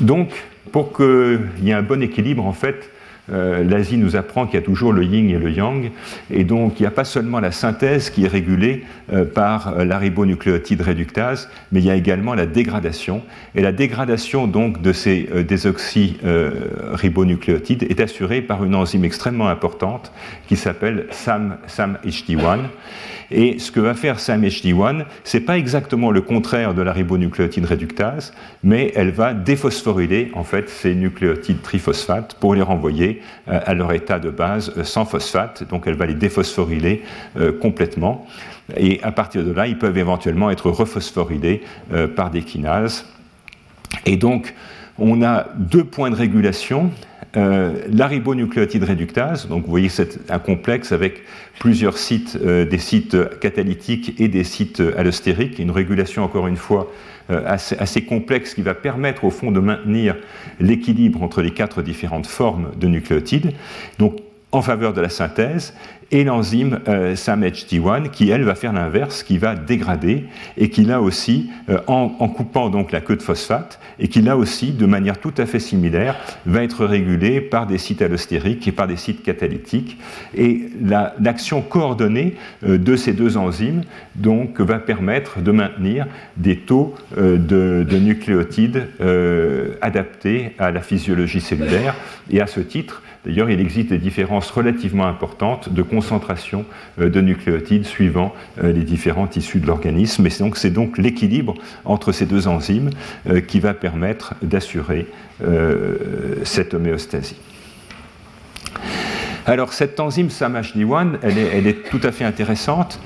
Donc, pour qu'il y ait un bon équilibre, en fait, euh, L'Asie nous apprend qu'il y a toujours le yin et le yang, et donc il n'y a pas seulement la synthèse qui est régulée euh, par euh, la ribonucléotide réductase, mais il y a également la dégradation. Et la dégradation donc de ces désoxyribonucléotides est assurée par une enzyme extrêmement importante qui s'appelle SAM-HT1. Et ce que va faire SAMHD1, ce n'est pas exactement le contraire de la ribonucléotide réductase, mais elle va déphosphoryler en fait ces nucléotides triphosphates pour les renvoyer euh, à leur état de base euh, sans phosphate. Donc elle va les déphosphoryler euh, complètement. Et à partir de là, ils peuvent éventuellement être rephosphorylés par des kinases. Et donc, on a deux points de régulation euh, réductase, donc vous voyez c'est un complexe avec plusieurs sites, euh, des sites catalytiques et des sites allostériques, une régulation encore une fois euh, assez, complexe qui va permettre au fond de maintenir l'équilibre entre les quatre différentes formes de nucléotides. Donc en faveur de la synthèse, et l'enzyme euh, SAMHT1 qui, elle, va faire l'inverse, qui va dégrader et qui, là aussi, euh, en, coupant donc la queue de phosphate, et qui, là aussi, de manière tout à fait similaire, va être régulée par des sites allostériques et par des sites catalytiques. Et l'action coordonnée euh, de ces deux enzymes donc, va permettre de maintenir des taux de, de, nucléotides adaptés à la physiologie cellulaire. Et à ce titre, D'ailleurs, il existe des différences relativement importantes de concentration euh, de nucléotides suivant euh, les différents tissus de l'organisme. Et c'est donc, l'équilibre entre ces deux enzymes euh, qui va permettre d'assurer cette homéostasie. Alors cette enzyme SAMHD1, elle est, elle est tout à fait intéressante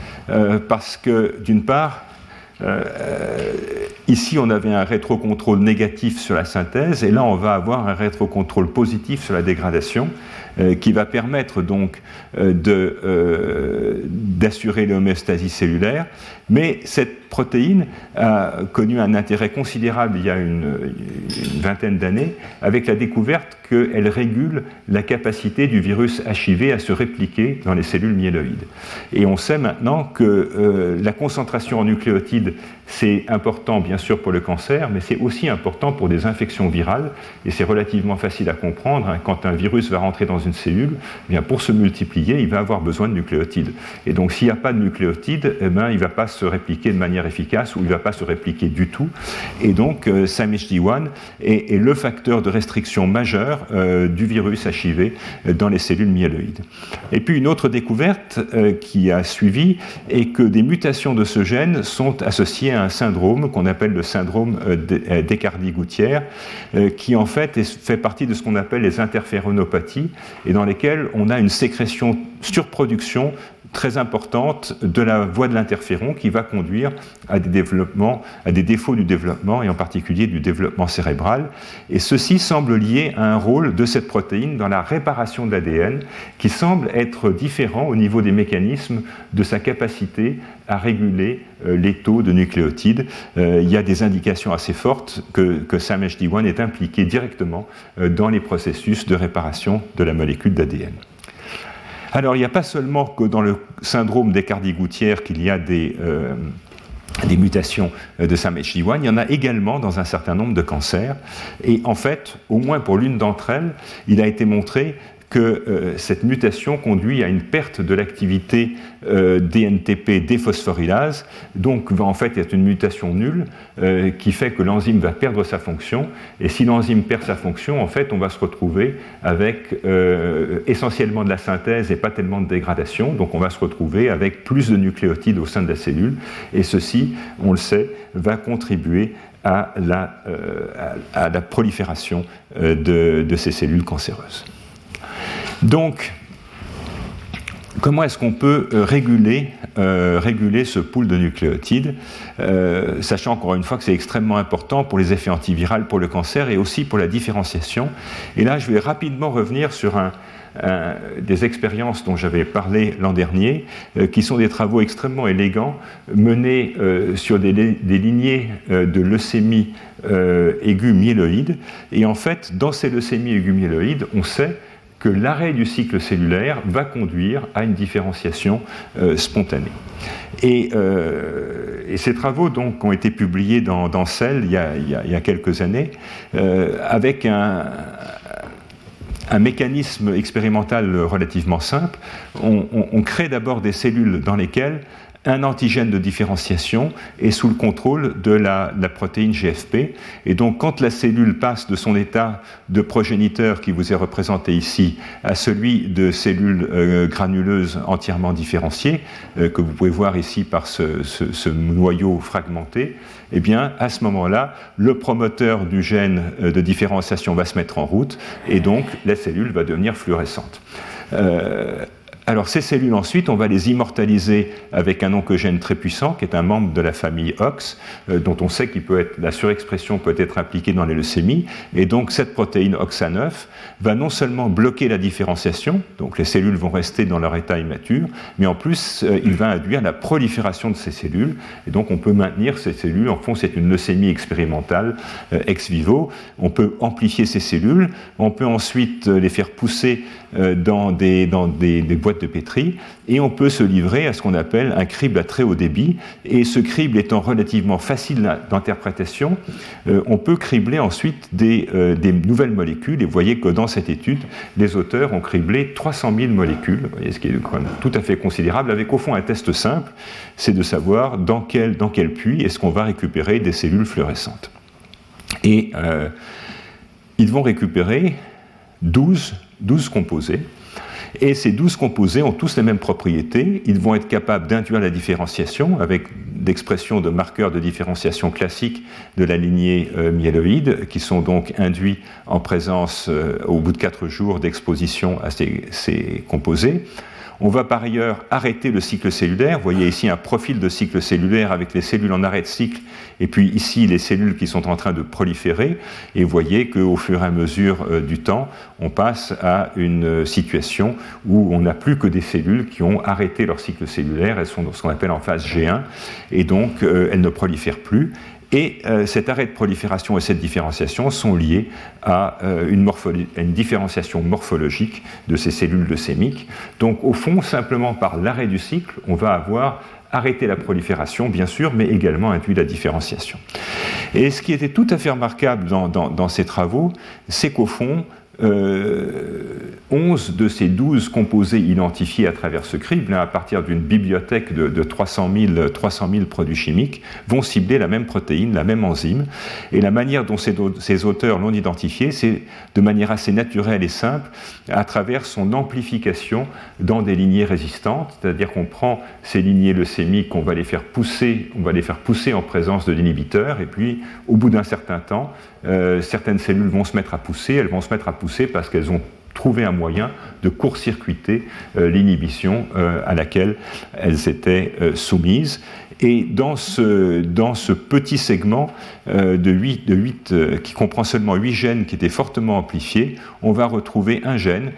parce que d'une part, Ici, on avait un rétrocontrôle négatif sur la synthèse, et là, on va avoir un rétrocontrôle positif sur la dégradation, euh, qui va permettre donc euh, euh, d'assurer l'homéostasie cellulaire. Mais cette protéine a connu un intérêt considérable il y a une, vingtaine d'années, avec la découverte qu'elle régule la capacité du virus HIV à se répliquer dans les cellules myéloïdes. Et on sait maintenant que la concentration en nucléotides, c'est important bien sûr pour le cancer, mais c'est aussi important pour des infections virales, et c'est relativement facile à comprendre. Hein. quand un virus va rentrer dans une cellule, eh bien pour se multiplier, il va avoir besoin de nucléotides. Et donc s'il n'y a pas de nucléotides, eh ben, il ne va pas se répliquer de manière efficace ou il ne va pas se répliquer du tout. Et donc euh, 1 est, le facteur de restriction majeur euh, du virus HIV dans les cellules myéloïdes. Et puis une autre découverte euh, qui a suivi est que des mutations de ce gène sont associées à un syndrome qu'on appelle le syndrome euh, euh, Descardi-Gouttière, euh, qui en fait fait partie de ce qu'on appelle les interféronopathies, et dans lesquelles on a une sécrétion, surproduction très importante de la voie de l'interféron qui va conduire à des défauts du développement et en particulier du développement cérébral. Et ceci semble lié à un rôle de cette protéine dans la réparation de l'ADN qui semble être différent au niveau des mécanismes de sa capacité à réguler euh, les taux de nucléotides. Euh, il y a des indications assez fortes que, que SAMHD1 est impliqué directement euh, dans les processus de réparation de la molécule d'ADN. Alors, il n'y a pas seulement que dans le syndrome des gouttières qu'il y a des, euh, mutations de SAMHD1, il y en a également dans un certain nombre de cancers. Et en fait, au moins pour l'une d'entre elles, il a été montré que euh, cette mutation conduit à une perte de l'activité euh, DNTP déphosphorylase, donc va en fait être une mutation nulle euh, qui fait que l'enzyme va perdre sa fonction. Et si l'enzyme perd sa fonction, en fait, on va se retrouver avec essentiellement de la synthèse et pas tellement de dégradation. Donc on va se retrouver avec plus de nucléotides au sein de la cellule. Et ceci, on le sait, va contribuer à la, à, la prolifération de ces cellules cancéreuses. Donc, comment est-ce qu'on peut réguler, réguler ce pool de nucléotides, sachant encore une fois que c'est extrêmement important pour les effets antiviraux, pour le cancer et aussi pour la différenciation? Et là, je vais rapidement revenir sur euh, des expériences dont j'avais parlé l'an dernier, euh, qui sont des travaux extrêmement élégants menés euh, sur des, lignées de leucémie aiguë myéloïde. Et en fait, dans ces leucémies aiguës myéloïdes, on sait que l'arrêt du cycle cellulaire va conduire à une différenciation spontanée. Et, ces travaux donc, ont été publiés dans, Cell il y, a, quelques années, avec un, un mécanisme expérimental relativement simple. On, crée d'abord des cellules dans lesquelles un antigène de différenciation est sous le contrôle de la, protéine GFP. Et donc, quand la cellule passe de son état de progéniteur qui vous est représenté ici à celui de cellules euh, granuleuses entièrement différenciées, euh, que vous pouvez voir ici par ce noyau fragmenté, eh bien, à ce moment-là, le promoteur du gène euh, de différenciation va se mettre en route et donc la cellule va devenir fluorescente. Euh, alors ces cellules ensuite, on va les immortaliser avec un oncogène très puissant qui est un membre de la famille OX, euh, dont on sait que la surexpression peut être impliquée dans les leucémies. Et donc cette protéine OXA9 va non seulement bloquer la différenciation, donc les cellules vont rester dans leur état immature, mais en plus euh, il va induire la prolifération de ces cellules. Et donc on peut maintenir ces cellules, en fond c'est une leucémie expérimentale euh, ex vivo. On peut amplifier ces cellules, on peut ensuite les faire pousser dans des, dans des boîtes de pétri, et on peut se livrer à ce qu'on appelle un crible à très haut débit. Et ce crible étant relativement facile d'interprétation, euh, on peut cribler ensuite des, euh, des, nouvelles molécules. Et vous voyez que dans cette étude, les auteurs ont criblé 300 000 molécules, ce qui est tout à fait considérable, avec au fond un test simple, c'est de savoir dans quel, dans quel puits est-ce qu'on va récupérer des cellules fluorescentes. Et euh, ils vont récupérer 12, 12 composés et ces 12 composés ont tous les mêmes propriétés. Ils vont être capables d'induire la différenciation avec d'expressions de marqueurs de différenciation classiques de la lignée euh, myéloïde, qui sont donc induits en présence, euh, au bout de 4 jours d'exposition à ces composés. On va par ailleurs arrêter le cycle cellulaire. Vous voyez ici un profil de cycle cellulaire avec les cellules en arrêt de cycle et puis ici les cellules qui sont en train de proliférer. Et vous voyez qu'au fur et à mesure euh, du temps, on passe à une euh, situation où on n'a plus que des cellules qui ont arrêté leur cycle cellulaire. Elles sont dans ce qu'on appelle en phase G1 et donc euh, elles ne prolifèrent plus. Et euh, cet arrêt de prolifération et cette différenciation sont liés à, euh, une, différenciation morphologique de ces cellules leucémiques. Donc au fond, simplement par l'arrêt du cycle, on va avoir arrêté la prolifération, bien sûr, mais également induit la différenciation. Et ce qui était tout à fait remarquable dans, dans ces travaux, c'est qu'au fond, 11 euh, de ces 12 composés identifiés à travers ce crible, à partir d'une bibliothèque de, 300, 000, 300, 000, produits chimiques, vont cibler la même protéine, la même enzyme. Et la manière dont ces, ces auteurs l'ont identifié, c'est de manière assez naturelle et simple, à travers son amplification dans des lignées résistantes, c'est-à-dire qu'on prend ces lignées leucémiques, on va les faire pousser, on va les faire pousser en présence de l'inhibiteur, et puis au bout d'un certain temps, euh, certaines cellules vont se mettre à pousser, elles vont se mettre à pousser parce qu'elles ont trouvé un moyen de court-circuiter euh, l'inhibition euh, à laquelle elles étaient soumises. Et dans ce, dans ce petit segment de 8, de 8 qui comprend seulement 8 gènes qui étaient fortement amplifiés, on va retrouver un gène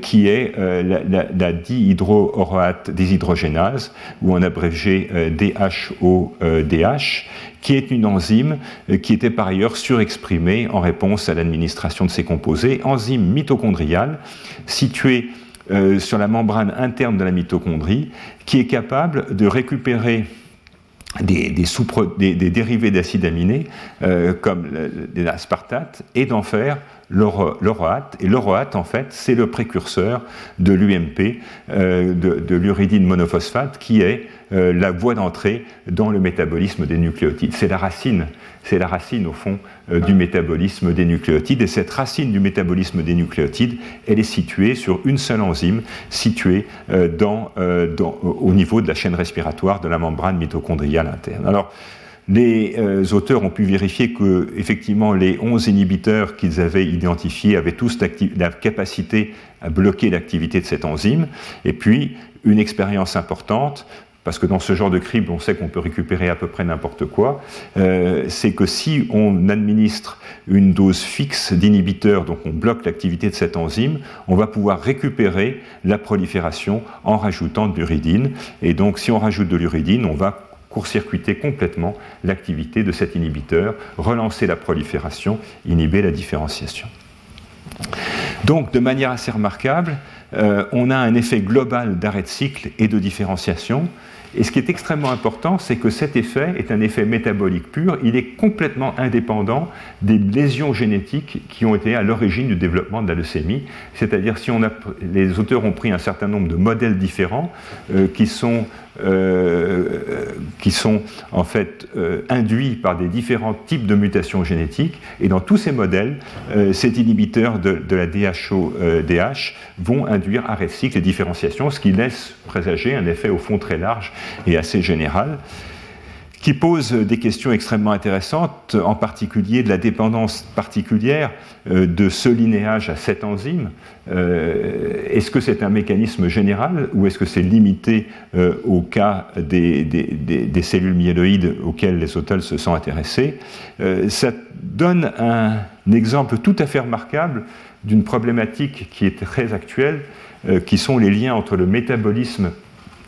qui est la, la, la dihydrooroate déshydrogénase, ou en abrégé DHODH, qui est une enzyme euh, qui était par ailleurs surexprimée en réponse à l'administration de ces composés, enzyme mitochondriale située euh, sur la membrane interne de la mitochondrie, qui est capable de récupérer des, des, dérivés d'acides aminés euh, comme l'aspartate et d'en faire l'oroate. Et l'oroate, en fait, c'est le précurseur de l'UMP, de, de l'uridine monophosphate, qui est euh, la voie d'entrée dans le métabolisme des nucléotides. C'est la racine, c'est la racine au fond euh, du métabolisme des nucléotides. Et cette racine du métabolisme des nucléotides, elle est située sur une seule enzyme, située euh, au niveau de la chaîne respiratoire de la membrane mitochondriale interne. Alors, les euh, auteurs ont pu vérifier que, effectivement, les 11 inhibiteurs qu'ils avaient identifiés avaient tous la capacité à bloquer l'activité de cette enzyme. Et puis, une expérience importante, parce que dans ce genre de crible, on sait qu'on peut récupérer à peu près n'importe quoi, euh, c'est que si on administre une dose fixe d'inhibiteur, donc on bloque l'activité de cette enzyme, on va pouvoir récupérer la prolifération en rajoutant de l'uridine. Et donc si on rajoute de l'uridine, on va court-circuiter complètement l'activité de cet inhibiteur, relancer la prolifération, inhiber la différenciation. Donc, de manière assez remarquable, euh, on a un effet global d'arrêt de cycle et de différenciation. Et ce qui est extrêmement important, c'est que cet effet est un effet métabolique pur. Il est complètement indépendant des lésions génétiques qui ont été à l'origine du développement de la leucémie. C'est-à-dire, si on a, les auteurs ont pris un certain nombre de modèles différents euh, qui sont qui sont en fait euh, induits par des différents types de mutations génétiques. Et dans tous ces modèles, euh, ces inhibiteurs de, la DHO-DH vont induire arrêt cycle et différenciation, ce qui laisse présager un effet au fond très large et assez général qui pose des questions extrêmement intéressantes, en particulier de la dépendance particulière euh, de ce linéage à cette enzyme. Euh, est-ce que c'est un mécanisme général ou est-ce que c'est limité euh, au cas des, cellules myéloïdes auxquelles les autels se sont intéressés? Ça donne un, exemple tout à fait remarquable d'une problématique qui est très actuelle, qui sont les liens entre le métabolisme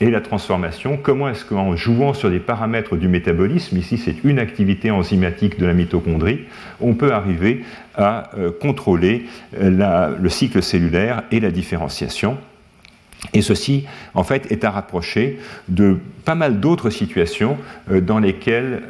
et la transformation. Comment est-ce qu'en jouant sur des paramètres du métabolisme, ici c'est une activité enzymatique de la mitochondrie, on peut arriver à euh, contrôler euh, le cycle cellulaire et la différenciation. Et ceci, en fait, est à rapprocher de pas mal d'autres situations euh, dans lesquelles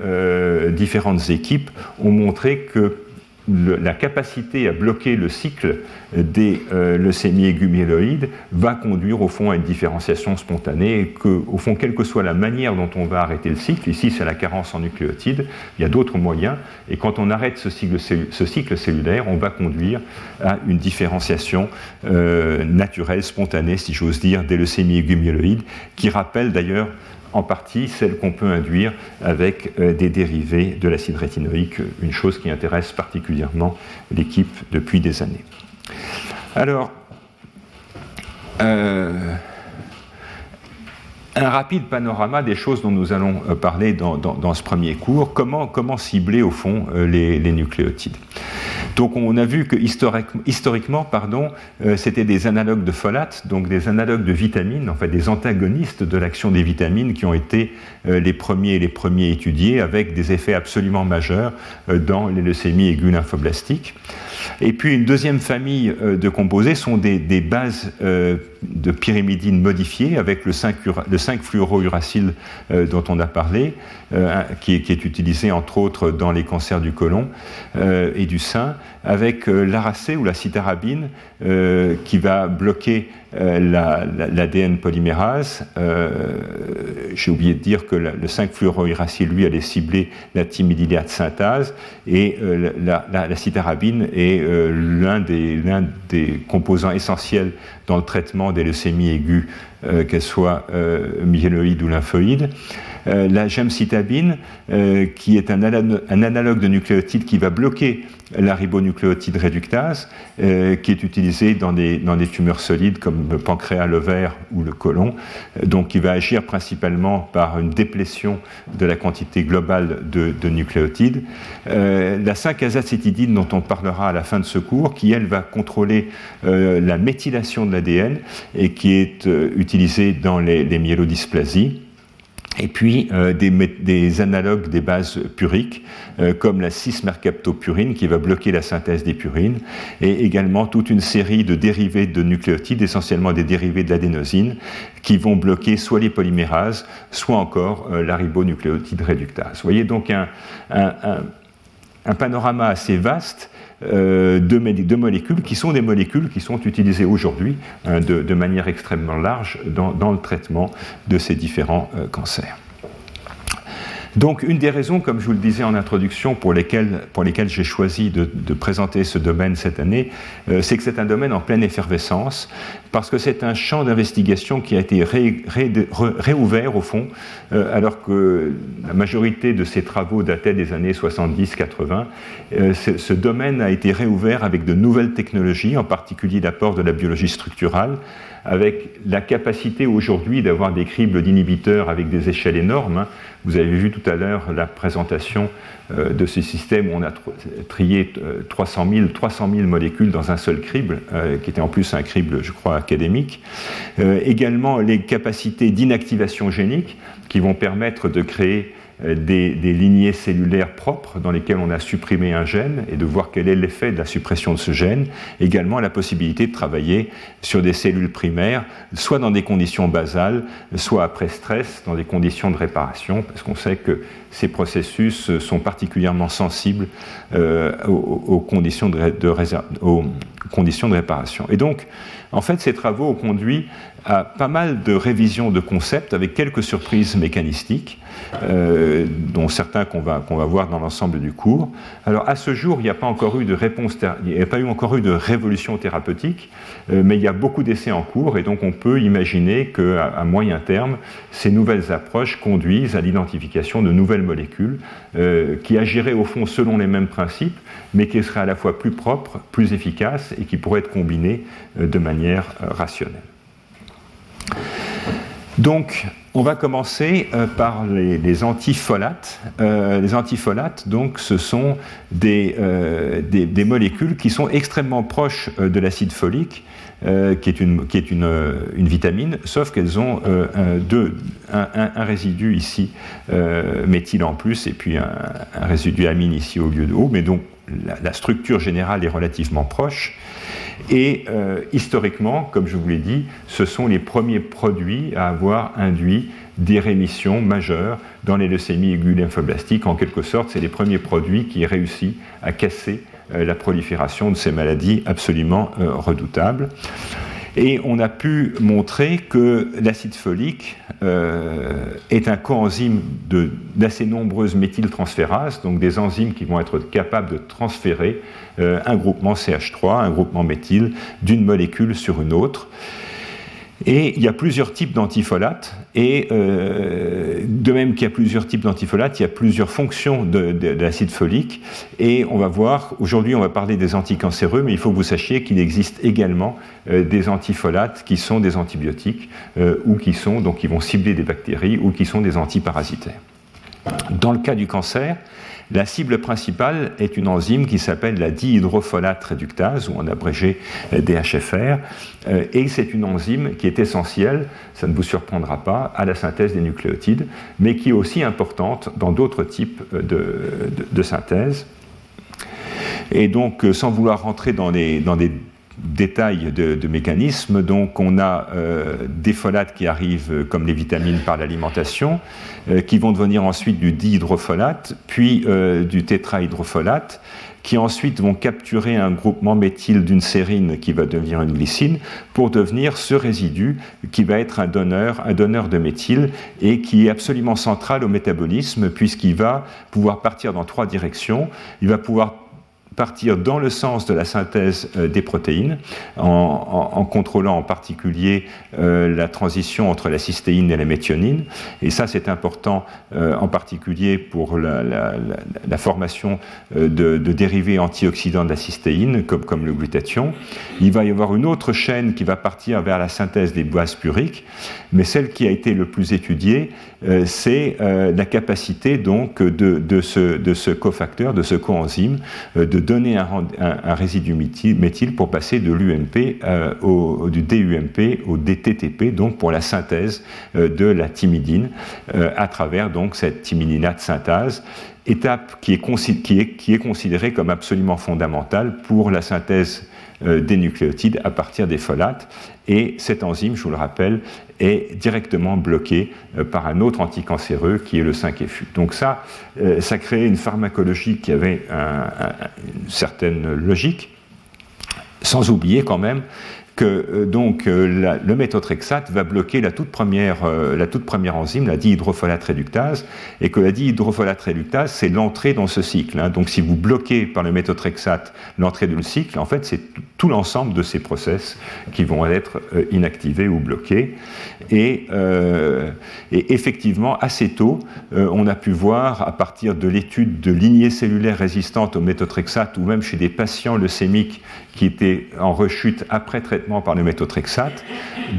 différentes équipes ont montré que la capacité à bloquer le cycle des euh, leucémies aiguës va conduire au fond à une différenciation spontanée que, au fond, quelle que soit la manière dont on va arrêter le cycle, ici c'est la carence en nucléotides, il y a d'autres moyens, et quand on arrête ce cycle, ce cycle, cellulaire, on va conduire à une différenciation euh, naturelle, spontanée, si j'ose dire, des leucémies aiguës qui rappelle d'ailleurs en partie celle qu'on peut induire avec euh, des dérivés de l'acide rétinoïque, une chose qui intéresse particulièrement l'équipe depuis des années. Alors, euh, un rapide panorama des choses dont nous allons euh, parler dans, ce premier cours. Comment, comment cibler au fond les, nucléotides? Donc on a vu que historiquement, pardon, euh, c'était des analogues de folate, donc des analogues de vitamines, en fait des antagonistes de l'action des vitamines qui ont été euh, les premiers les premiers étudiés avec des effets absolument majeurs euh, dans les leucémies aiguës lymphoblastiques. Et puis une deuxième famille de composés sont des, bases de pyrimidine modifiées avec le 5-fluorouracile dont on a parlé, qui est, utilisé entre autres dans les cancers du côlon et du sein, avec euh, l'aracée ou la citarabine euh, qui va bloquer euh, l'ADN polymérase. J'ai oublié de dire que le 5-fluorouracile, lui, allait cibler la thymidylate synthase et la, la, citarabine est l'un des, des, composants essentiels dans le traitement des leucémies aiguës, qu'elles soient myéloïdes ou lymphoïdes. la gemcitabine, qui est un, analogue de nucléotide qui va bloquer la ribonucléotide réductase, euh, qui est utilisée dans des, dans des, tumeurs solides comme le pancréas, l'ovaire ou le côlon, euh, donc qui va agir principalement par une déplétion de la quantité globale de, nucléotides. Euh, la 5-azacétidine, dont on parlera à la fin de ce cours, qui elle va contrôler la méthylation de l'ADN et qui est utilisée dans les, les myélodysplasies et puis euh, des, analogues des bases puriques, euh, comme la 6-mercaptopurine qui va bloquer la synthèse des purines, et également toute une série de dérivés de nucléotides, essentiellement des dérivés de l'adénosine, qui vont bloquer soit les polymérases, soit encore euh, la ribonucléotide réductase. Vous voyez donc un, un panorama assez vaste euh, de, molécules qui sont des molécules qui sont utilisées aujourd'hui hein, de, manière extrêmement large dans, le traitement de ces différents euh, cancers. Donc une des raisons, comme je vous le disais en introduction, pour lesquelles, j'ai choisi de, présenter ce domaine cette année, euh, c'est que c'est un domaine en pleine effervescence, parce que c'est un champ d'investigation qui a été réouvert au fond, euh, alors que la majorité de ces travaux dataient des années 70-80. Euh, ce domaine a été réouvert avec de nouvelles technologies, en particulier l'apport de la biologie structurale, avec la capacité aujourd'hui d'avoir des cribles d'inhibiteurs avec des échelles énormes. Hein. Vous avez vu tout à l'heure la présentation euh, de ce système où on a trié 300 000, 300 000 molécules dans un seul crible, euh, qui était en plus un crible, je crois, académique. Euh, également les capacités d'inactivation génique qui vont permettre de créer euh, des, lignées cellulaires propres dans lesquelles on a supprimé un gène et de voir quel est l'effet de la suppression de ce gène. Également la possibilité de travailler sur des cellules primaires, soit dans des conditions basales, soit après stress, dans des conditions de réparation, parce qu'on sait que ces processus sont particulièrement sensibles euh, aux, conditions de, aux conditions de réparation. Et donc, en fait, ces travaux ont conduit à pas mal de révisions de concepts avec quelques surprises mécanistiques, euh, dont certains qu'on va, va voir dans l'ensemble du cours. Alors à ce jour, il n'y a pas encore eu de réponse, il n'y a pas eu encore eu de révolution thérapeutique, euh, mais il y a beaucoup d'essais en cours et donc on peut imaginer qu'à à moyen terme, ces nouvelles approches conduisent à l'identification de nouvelles molécules euh, qui agiraient au fond selon les mêmes principes, mais qui seraient à la fois plus propres, plus efficaces et qui pourraient être combinées de manière rationnelle. Donc, on va commencer euh, par les, antifolates. Euh, les antifolates, donc, ce sont euh, des, molécules qui sont extrêmement proches de l'acide folique, qui est, une, qui est une, vitamine, sauf qu'elles ont un, résidu ici, méthyle en plus, et puis un, résidu amine ici au lieu de O, mais donc la structure générale est relativement proche. Et euh, historiquement, comme je vous l'ai dit, ce sont les premiers produits à avoir induit des rémissions majeures dans les leucémies aiguës lymphoblastiques. En quelque sorte, c'est les premiers produits qui réussissent à casser euh, la prolifération de ces maladies absolument euh, redoutables. Et on a pu montrer que l'acide folique euh, est un coenzyme d'assez nombreuses méthyltransférases, donc des enzymes qui vont être capables de transférer euh, un groupement CH3, un groupement méthyle, d'une molécule sur une autre. Et il y a plusieurs types d'antifolates, et euh, de même qu'il y a plusieurs types d'antifolates, il y a plusieurs fonctions de, l'acide folique, et on va voir, aujourd'hui on va parler des anticancéreux, mais il faut que vous sachiez qu'il existe également euh, des antifolates qui sont des antibiotiques, euh, ou qui sont, donc qui vont cibler des bactéries, ou qui sont des antiparasitaires. Dans le cas du cancer, la cible principale est une enzyme qui s'appelle la dihydrofolate réductase, ou en abrégé euh, DHFR, euh, et c'est une enzyme qui est essentielle, ça ne vous surprendra pas, à la synthèse des nucléotides, mais qui est aussi importante dans d'autres types euh, de, synthèse. Et donc, sans vouloir rentrer dans, dans des détails de, mécanismes. Donc on a euh, des folates qui arrivent euh, comme les vitamines par l'alimentation, euh, qui vont devenir ensuite du dihydrofolate, puis du tétrahydrofolate, qui ensuite vont capturer un groupement méthyle d'une sérine qui va devenir une glycine pour devenir ce résidu qui va être un donneur, un donneur de méthyle et qui est absolument central au métabolisme puisqu'il va pouvoir partir dans trois directions. Il va pouvoir partir dans le sens de la synthèse euh, des protéines, en, contrôlant en particulier euh, la transition entre la cystéine et la méthionine. Et ça, c'est important euh, en particulier pour la, formation de, dérivés antioxydants de la cystéine, comme, comme, le glutathion. Il va y avoir une autre chaîne qui va partir vers la synthèse des bases puriques, mais celle qui a été le plus étudiée, c'est la capacité donc de, ce, cofacteur, de ce coenzyme, de donner un, résidu méthyle pour passer de l'UMP euh, au, du DUMP au DTTP, donc pour la synthèse euh, de la thymidine euh, à travers donc cette thymidinate synthase étape qui est, considérée comme absolument fondamentale pour la synthèse des nucléotides à partir des folates. Et cette enzyme, je vous le rappelle, est directement bloquée euh, par un autre anticancéreux qui est le 5FU. Donc ça, euh, ça crée une pharmacologie qui avait une certaine logique, sans oublier quand même que euh, donc euh, le méthotrexate va bloquer la toute première, euh, la toute première enzyme, la dihydrofolate réductase, et que la dihydrofolate réductase, c'est l'entrée dans ce cycle. Hein. Donc si vous bloquez par le méthotrexate l'entrée dans le cycle, en fait, c'est tout l'ensemble de ces process qui vont être inactivés ou bloqués. Et, et effectivement, assez tôt, on a pu voir, à partir de l'étude de lignées cellulaires résistantes au méthotrexate, ou même chez des patients leucémiques qui étaient en rechute après traitement par le méthotrexate,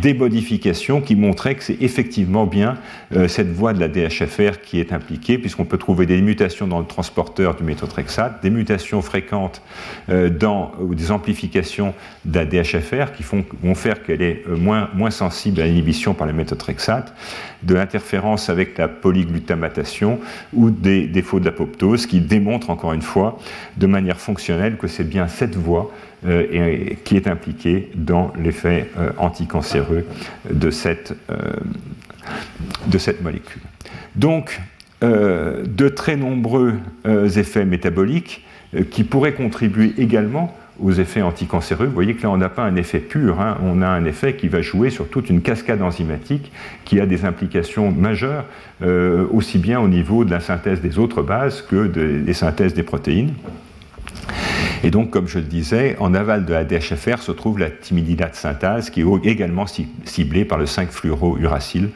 des modifications qui montraient que c'est effectivement bien euh, cette voie de la DHFR qui est impliquée, puisqu'on peut trouver des mutations dans le transporteur du méthotrexate, des mutations fréquentes euh, dans, ou des amplifications de la DHFR qui vont faire qu'elle est euh, moins sensible à l'inhibition par le méthotrexate, de l'interférence avec la polyglutamatation ou des défauts de l'apoptose qui démontrent encore une fois de manière fonctionnelle que c'est bien cette voie euh, qui est impliqué dans l'effet euh, anticancéreux euh, de cette molécule. Donc, de très nombreux effets métaboliques qui pourraient contribuer également aux effets anticancéreux. Vous voyez que là, on n'a pas un effet pur, hein. on a un effet qui va jouer sur toute une cascade enzymatique qui a des implications majeures, aussi bien au niveau de la synthèse des autres bases que des synthèses des protéines. Et donc, comme je le disais, en aval de la DHFR se trouve la timidinate synthase, qui est également ciblée par le 5-fluorouracil,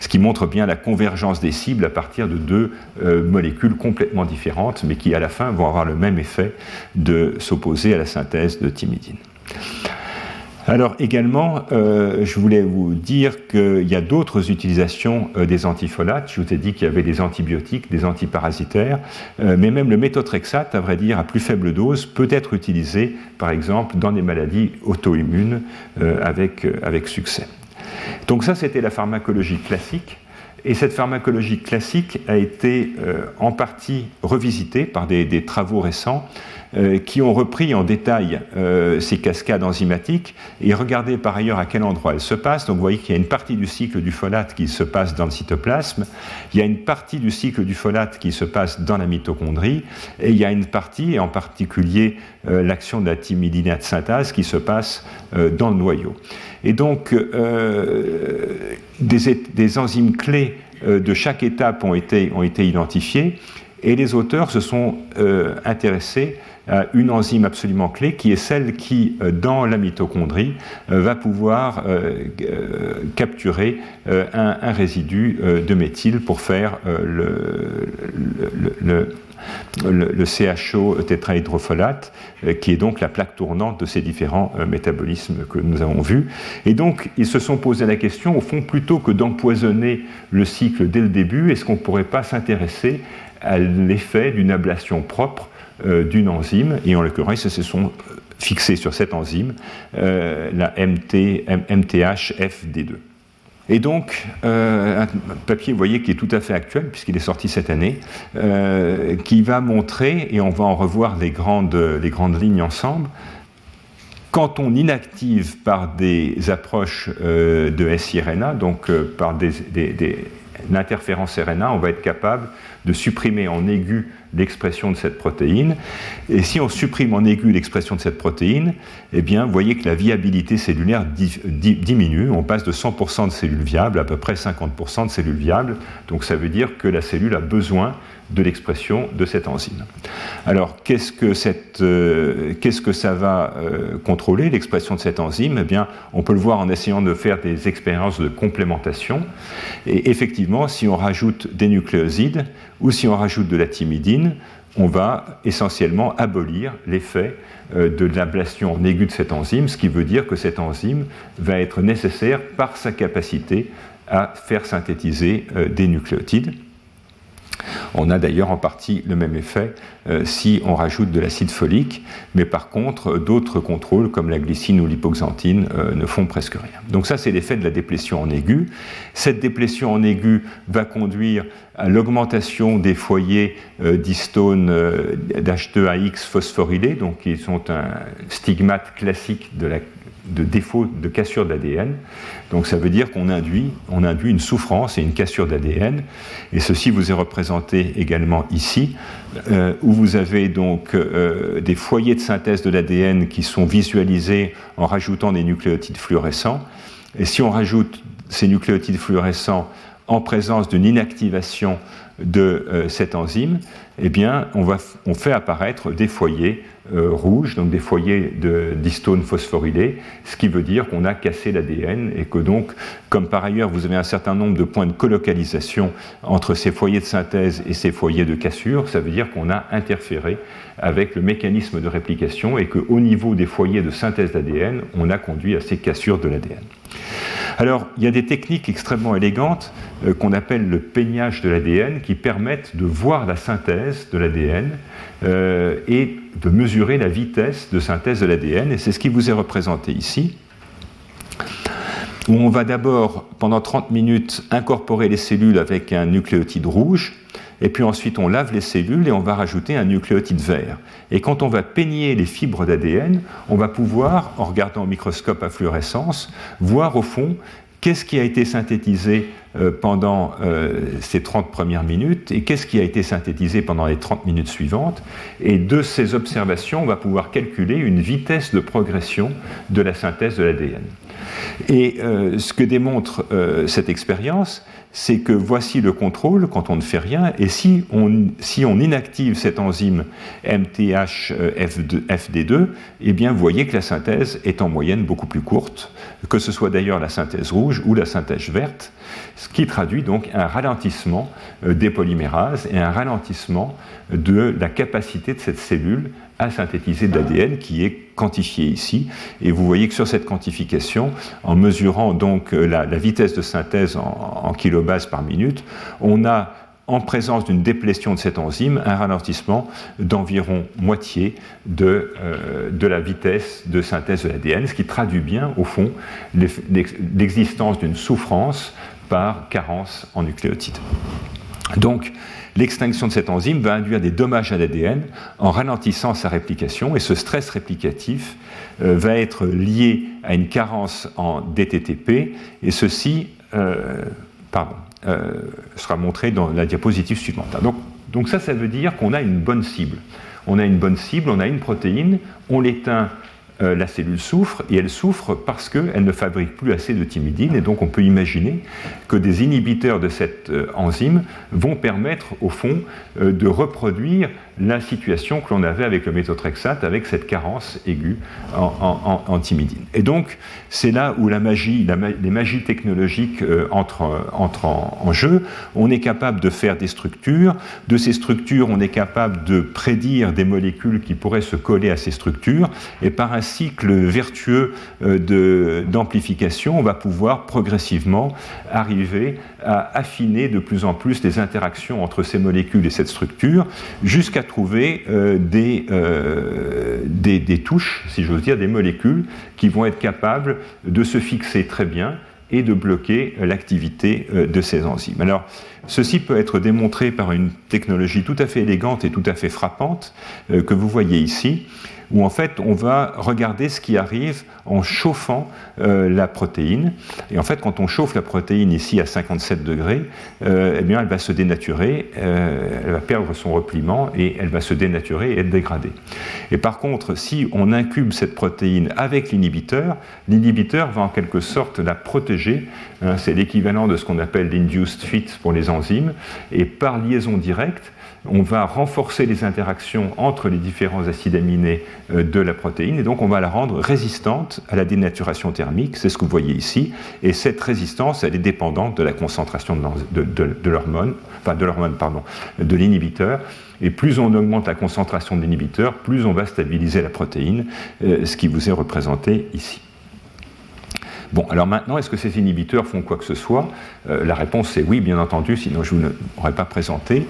ce qui montre bien la convergence des cibles à partir de deux euh, molécules complètement différentes, mais qui à la fin vont avoir le même effet de s'opposer à la synthèse de timidine. Alors également, euh, je voulais vous dire qu'il y a d'autres utilisations euh, des antifolates. Je vous ai dit qu'il y avait des antibiotiques, des antiparasitaires, euh, mais même le méthotrexate, à vrai dire, à plus faible dose, peut être utilisé, par exemple, dans des maladies auto-immunes avec, avec succès. Donc ça, c'était la pharmacologie classique. Et cette pharmacologie classique a été en partie revisitée par des travaux récents euh, qui ont repris en détail euh, ces cascades enzymatiques et regardé par ailleurs à quel endroit elles se passent. Donc vous voyez qu'il y a une partie du cycle du folate qui se passe dans le cytoplasme, il y a une partie du cycle du folate qui se passe dans la mitochondrie, et il y a une partie, et en particulier euh, l'action de la thymidinate synthase, qui se passe dans le noyau. Et donc des, enzymes clés de chaque étape ont été, identifiées, et les auteurs se sont intéressés une enzyme absolument clé qui est celle qui, euh, dans la mitochondrie, euh, va pouvoir capturer un, résidu de méthyle pour faire le, CHO tétrahydrofolate, qui est donc la plaque tournante de ces différents métabolismes que nous avons vus. Et donc, ils se sont posé la question, au fond, plutôt que d'empoisonner le cycle dès le début, est-ce qu'on ne pourrait pas s'intéresser à l'effet d'une ablation propre euh, d'une enzyme, et en l'occurrence, ils se sont fixés sur cette enzyme, euh, la MT, MTHFD2. Et donc, euh, un papier, vous voyez, qui est tout à fait actuel, puisqu'il est sorti cette année, qui va montrer, et on va en revoir les grandes, les grandes lignes ensemble, quand on inactive par des approches de siRNA, donc par des, des, l'interférence RNA, on va être capable de supprimer en aigu l'expression de cette protéine. Et si on supprime en aigu l'expression de cette protéine, eh bien, vous voyez que la viabilité cellulaire diminue. On passe de 100% de cellules viables à peu près 50% de cellules viables. Donc ça veut dire que la cellule a besoin de l'expression de cette enzyme. Alors, qu'est-ce que, euh, ça va euh, contrôler, l'expression de cette enzyme? Eh bien, on peut le voir en essayant de faire des expériences de complémentation. Et effectivement, si on rajoute des nucléosides ou si on rajoute de la thymidine, on va essentiellement abolir l'effet euh, de l'ablation en aigu de cette enzyme, ce qui veut dire que cette enzyme va être nécessaire par sa capacité à faire synthétiser des nucléotides. On a d'ailleurs en partie le même effet euh, si on rajoute de l'acide folique, mais par contre, d'autres contrôles comme la glycine ou l'hypoxanthine euh, ne font presque rien. Donc ça, c'est l'effet de la déplétion en aigu. Cette déplétion en aigu va conduire à l'augmentation des foyers euh, d'histone d'H2AX phosphorylés, donc qui sont un stigmate classique de la de défaut de cassure d'ADN. Donc ça veut dire qu'on induit, une souffrance et une cassure d'ADN. Et ceci vous est représenté également ici, euh, où vous avez donc euh, des foyers de synthèse de l'ADN qui sont visualisés en rajoutant des nucléotides fluorescents. Et si on rajoute ces nucléotides fluorescents en présence d'une inactivation de euh, cette enzyme, eh bien, on, fait apparaître des foyers euh, rouges, donc des foyers d'histones phosphorylés, ce qui veut dire qu'on a cassé l'ADN et que donc, comme par ailleurs vous avez un certain nombre de points de colocalisation entre ces foyers de synthèse et ces foyers de cassure, ça veut dire qu'on a interféré avec le mécanisme de réplication et qu'au niveau des foyers de synthèse d'ADN, on a conduit à ces cassures de l'ADN. Alors, il y a des techniques extrêmement élégantes euh, qu'on appelle le peignage de l'ADN qui permettent de voir la synthèse de l'ADN euh, et de mesurer la vitesse de synthèse de l'ADN. Et c'est ce qui vous est représenté ici on va d'abord, pendant 30 minutes, incorporer les cellules avec un nucléotide rouge, et puis ensuite on lave les cellules et on va rajouter un nucléotide vert. Et quand on va peigner les fibres d'ADN, on va pouvoir, en regardant au microscope à fluorescence, voir au fond qu'est-ce qui a été synthétisé euh, pendant euh, ces 30 premières minutes et qu'est-ce qui a été synthétisé pendant les 30 minutes suivantes. Et de ces observations, on va pouvoir calculer une vitesse de progression de la synthèse de l'ADN. Et euh, ce que démontre cette expérience, c'est que voici le contrôle quand on ne fait rien, et si on, inactive cette enzyme MTHFD2, eh bien vous voyez que la synthèse est en moyenne beaucoup plus courte, que ce soit d'ailleurs la synthèse rouge ou la synthèse verte, ce qui traduit donc un ralentissement euh, des polymérases et un ralentissement de la capacité de cette cellule à synthétiser de l'ADN qui est quantifié ici. Et vous voyez que sur cette quantification, en mesurant donc euh, la, vitesse de synthèse en, en kilobases par minute, on a en présence d'une déplétion de cette enzyme, un ralentissement d'environ moitié de, euh, de, la vitesse de synthèse de l'ADN, ce qui traduit bien, au fond, l'existence d'une souffrance par carence en nucléotides. Donc, l'extinction de cette enzyme va induire des dommages à l'ADN en ralentissant sa réplication et ce stress réplicatif euh, va être lié à une carence en DTTP et ceci euh, euh, sera montré dans la diapositive suivante. Donc, donc ça, ça veut dire qu'on a une bonne cible. On a une bonne cible, on a une protéine, on l'éteint euh, la cellule souffre, et elle souffre parce qu'elle ne fabrique plus assez de thymidine, et donc on peut imaginer que des inhibiteurs de cette euh, enzyme vont permettre, au fond, euh, de reproduire la situation que l'on avait avec le méthotrexate, avec cette carence aiguë en, en, thymidine. Et donc, c'est là où la magie, les magies technologiques entrent, en, jeu. On est capable de faire des structures. De ces structures, on est capable de prédire des molécules qui pourraient se coller à ces structures, et par un cycle vertueux euh, d'amplification, on va pouvoir progressivement arriver à affiner de plus en plus les interactions entre ces molécules et cette structure, jusqu'à trouver euh, euh, des, des, touches, si j'ose dire, des molécules qui vont être capables de se fixer très bien et de bloquer l'activité de ces enzymes. Alors, ceci peut être démontré par une technologie tout à fait élégante et tout à fait frappante que vous voyez ici où en fait on va regarder ce qui arrive en chauffant euh, la protéine. Et en fait, quand on chauffe la protéine ici à 57 degrés, euh, eh bien, elle va se dénaturer, euh, elle va perdre son repliement et elle va se dénaturer et être dégradée. Et par contre, si on incube cette protéine avec l'inhibiteur, l'inhibiteur va en quelque sorte la protéger. Hein, c'est l'équivalent de ce qu'on appelle l'induced fit pour les enzymes. Et par liaison directe, on va renforcer les interactions entre les différents acides aminés euh, de la protéine et donc on va la rendre résistante à la dénaturation thermique, c'est ce que vous voyez ici, et cette résistance, elle est dépendante de la concentration de, l'hormone, enfin de l'hormone, pardon, de l'inhibiteur, et plus on augmente la concentration de l'inhibiteur, plus on va stabiliser la protéine, euh, ce qui vous est représenté ici. Bon, alors maintenant, est-ce que ces inhibiteurs font quoi que ce soit? Euh, La réponse est oui, bien entendu, sinon je ne vous l'aurais pas présenté.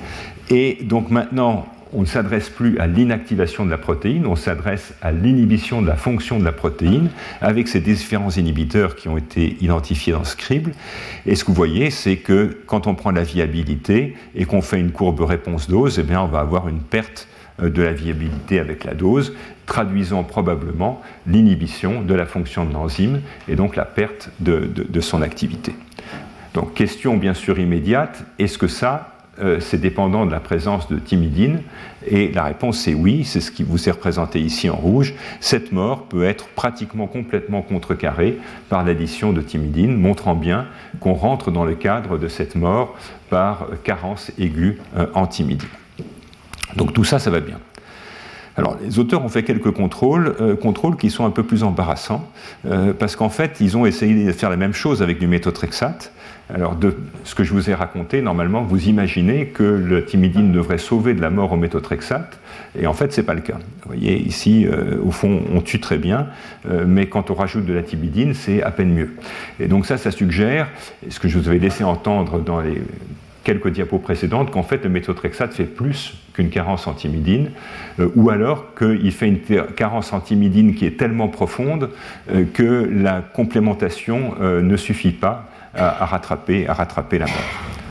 Et donc maintenant, on ne s'adresse plus à l'inactivation de la protéine, on s'adresse à l'inhibition de la fonction de la protéine avec ces différents inhibiteurs qui ont été identifiés dans Scribble. Et ce que vous voyez, c'est que quand on prend la viabilité et qu'on fait une courbe réponse-dose, eh bien, on va avoir une perte euh, de la viabilité avec la dose, traduisant probablement l'inhibition de la fonction de l'enzyme et donc la perte de son activité. Donc question bien sûr immédiate, est-ce que ça, euh, c'est dépendant de la présence de thymidine Et la réponse est oui, c'est ce qui vous est représenté ici en rouge. Cette mort peut être pratiquement complètement contrecarrée par l'addition de thymidine, montrant bien qu'on rentre dans le cadre de cette mort par carence aiguë euh, en thymidine. Donc tout ça, ça va bien. Alors, les auteurs ont fait quelques contrôles, euh, contrôles qui sont un peu plus embarrassants, parce qu'en fait, ils ont essayé de faire la même chose avec du méthotrexate, alors, de ce que je vous ai raconté, normalement, vous imaginez que le thymidine devrait sauver de la mort au méthotrexate, et en fait, ce n'est pas le cas. Vous voyez, ici, euh, au fond, on tue très bien, euh, mais quand on rajoute de la thymidine, c'est à peine mieux. Et donc ça, ça suggère, ce que je vous avais laissé entendre dans les quelques diapos précédentes, qu'en fait, le méthotrexate fait plus qu'une carence en thymidine, euh, ou alors qu'il fait une carence en thymidine qui est tellement profonde que la complémentation ne suffit pas à rattraper la mort.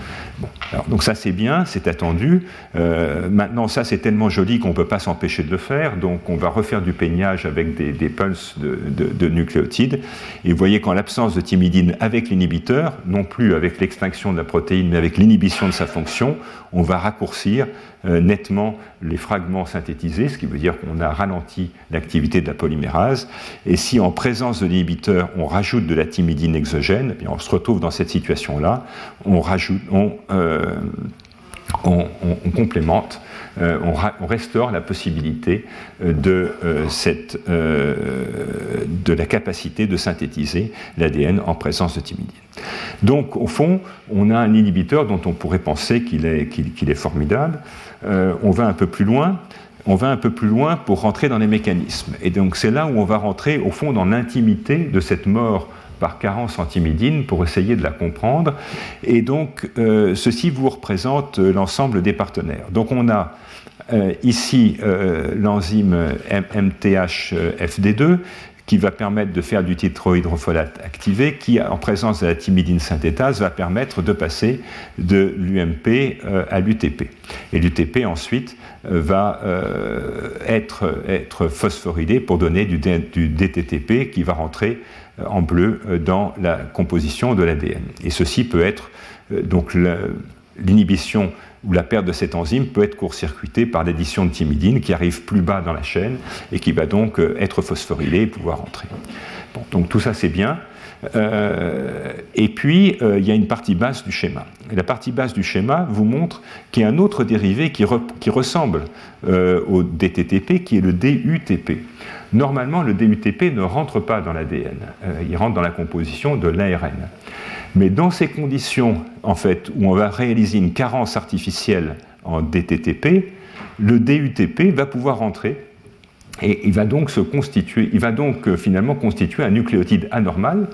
Donc ça c'est bien, c'est attendu. Euh, maintenant ça c'est tellement joli qu'on ne peut pas s'empêcher de le faire, donc on va refaire du peignage avec des, pulses de, nucléotides. Et vous voyez qu'en l'absence de thymidine avec l'inhibiteur, non plus avec l'extinction de la protéine, mais avec l'inhibition de sa fonction, on va raccourcir nettement les fragments synthétisés, ce qui veut dire qu'on a ralenti l'activité de la polymérase. Et si en présence de l'inhibiteur, on rajoute de la thymidine exogène, eh on se retrouve dans cette situation-là, on, rajoute, on, euh, complémente, euh, on, restaure la possibilité de, cette, de la capacité de synthétiser l'ADN en présence de thymidine. Donc, au fond, on a un inhibiteur dont on pourrait penser qu'il est formidable. Euh, on va un peu plus loin. On va un peu plus loin pour rentrer dans les mécanismes. Et donc c'est là où on va rentrer au fond dans l'intimité de cette mort par carence en thymidine pour essayer de la comprendre. Et donc euh, ceci vous représente l'ensemble des partenaires. Donc on a euh, ici l'enzyme MTHFD2 qui va permettre de faire du tétrahydrofolate activé, qui, en présence de la thymidine synthétase, va permettre de passer de l'UMP euh, à l'UTP. Et l'UTP, ensuite, euh, va euh, être, être, phosphorylé pour donner du, du, DTTP qui va rentrer en bleu dans la composition de l'ADN. Et ceci peut être donc l'inhibition où la perte de cette enzyme peut être court-circuitée par l'addition de thymidine qui arrive plus bas dans la chaîne et qui va donc euh, être phosphorylée et pouvoir entrer. donc tout ça c'est bien. Euh, et puis, euh, il y a une partie basse du schéma. la partie basse du schéma vous montre qu'il y a un autre dérivé qui, qui ressemble au DTTP, qui est le DUTP. Normalement, le DUTP ne rentre pas dans l'ADN, il rentre dans la composition de l'ARN. Mais dans ces conditions, en fait, où on va réaliser une carence artificielle en DTTP, le DUTP va pouvoir rentrer et il va donc se constituer, il va donc euh, finalement constituer un nucléotide anormal,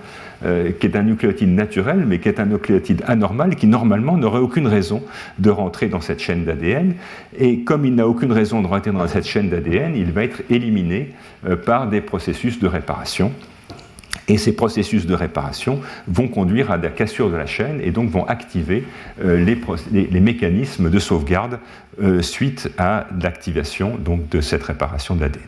euh, qui est un nucléotide naturel, mais qui est un nucléotide anormal qui normalement n'aurait aucune raison de rentrer dans cette chaîne d'ADN. Et comme il n'a aucune raison de rentrer dans cette chaîne d'ADN, il va être éliminé euh, par des processus de réparation. Et ces processus de réparation vont conduire à la cassure de la chaîne et donc vont activer euh, les, mécanismes de sauvegarde suite à l'activation de cette réparation de l'ADN.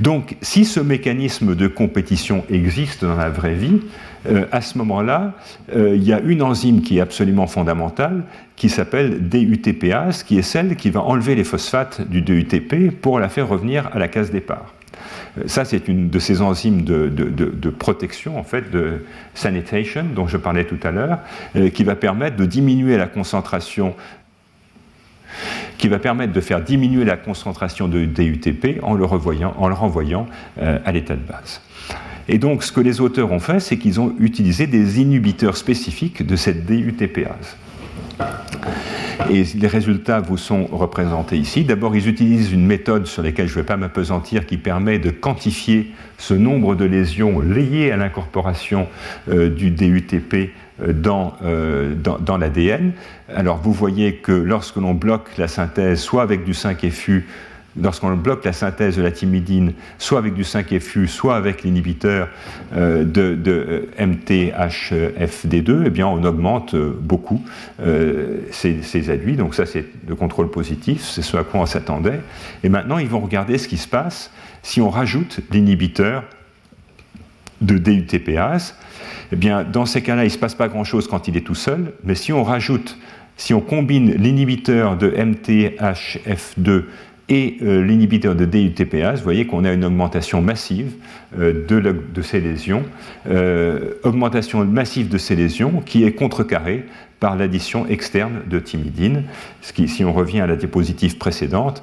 Donc, si ce mécanisme de compétition existe dans la vraie vie, euh, à ce moment-là, il y a une enzyme qui est absolument fondamentale, qui s'appelle DUTPase, qui est celle qui va enlever les phosphates du DUTP pour la faire revenir à la case départ. Ça, c'est une de ces enzymes de, protection, en fait, de sanitation, dont je parlais tout à l'heure, euh, qui va permettre de diminuer la concentration qui va permettre de faire diminuer la concentration de DUTP en le, en le renvoyant euh, à l'état de base. Et donc, ce que les auteurs ont fait, c'est qu'ils ont utilisé des inhibiteurs spécifiques de cette DUTPase. Et les résultats vous sont représentés ici. D'abord, ils utilisent une méthode sur laquelle je ne vais pas m'apesantir qui permet de quantifier ce nombre de lésions liées à l'incorporation euh, du DUTP dans, dans, l'ADN. Alors vous voyez que lorsque l'on bloque la synthèse, soit avec du 5FU, lorsqu'on bloque la synthèse de la thymidine, soit avec du 5FU, soit avec l'inhibiteur euh, de, de, MTHFD2, eh bien, on augmente euh, beaucoup euh, ces, ces, aduits. Donc ça, c'est le contrôle positif, c'est ce à quoi on s'attendait. Et maintenant, ils vont regarder ce qui se passe si on rajoute l'inhibiteur de DUTPase. Eh bien, dans ces cas-là, il ne se passe pas grand-chose quand il est tout seul, mais si on rajoute si on combine l'inhibiteur de MTHF2 et euh, l'inhibiteur de DUTPase, vous voyez qu'on a une augmentation massive euh, de, ces lésions, euh, augmentation massive de ces lésions qui est contrecarrée par l'addition externe de thymidine, ce qui, si on revient à la diapositive précédente,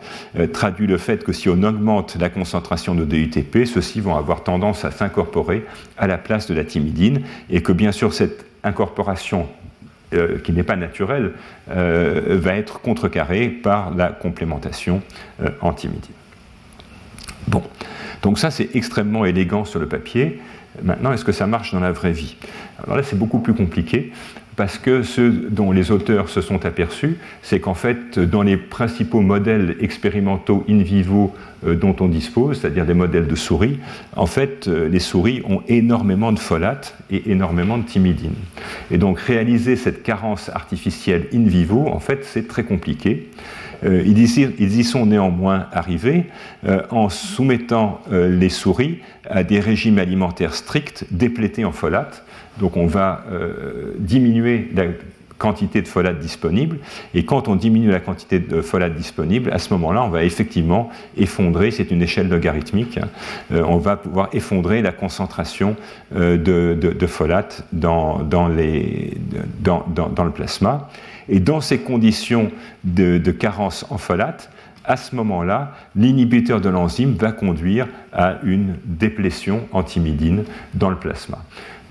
traduit le fait que si on augmente la concentration de DUTP, ceux-ci vont avoir tendance à s'incorporer à la place de la thymidine, et que bien sûr cette incorporation euh, qui n'est pas naturel, euh, va être contrecarré par la complémentation euh, antimidine. Bon, donc ça c'est extrêmement élégant sur le papier. Maintenant, est-ce que ça marche dans la vraie vie? Alors là, c'est beaucoup plus compliqué parce que ce dont les auteurs se sont aperçus, c'est qu'en fait, dans les principaux modèles expérimentaux in vivo dont on dispose, c'est-à-dire des modèles de souris, en fait, euh, les souris ont énormément de folate et énormément de thymidine. Et donc, réaliser cette carence artificielle in vivo, en fait, c'est très compliqué. Euh, ils, y, sont néanmoins arrivés en soumettant les souris à des régimes alimentaires stricts déplétés en folate donc on va euh, diminuer la quantité de folate disponible, et quand on diminue la quantité de folate disponible, à ce moment-là, on va effectivement effondrer, c'est une échelle logarithmique, euh, on va pouvoir effondrer la concentration euh, de, folate dans, le plasma. Et dans ces conditions de, carence en folate, à ce moment-là, l'inhibiteur de l'enzyme va conduire à une déplétion antimidine dans le plasma.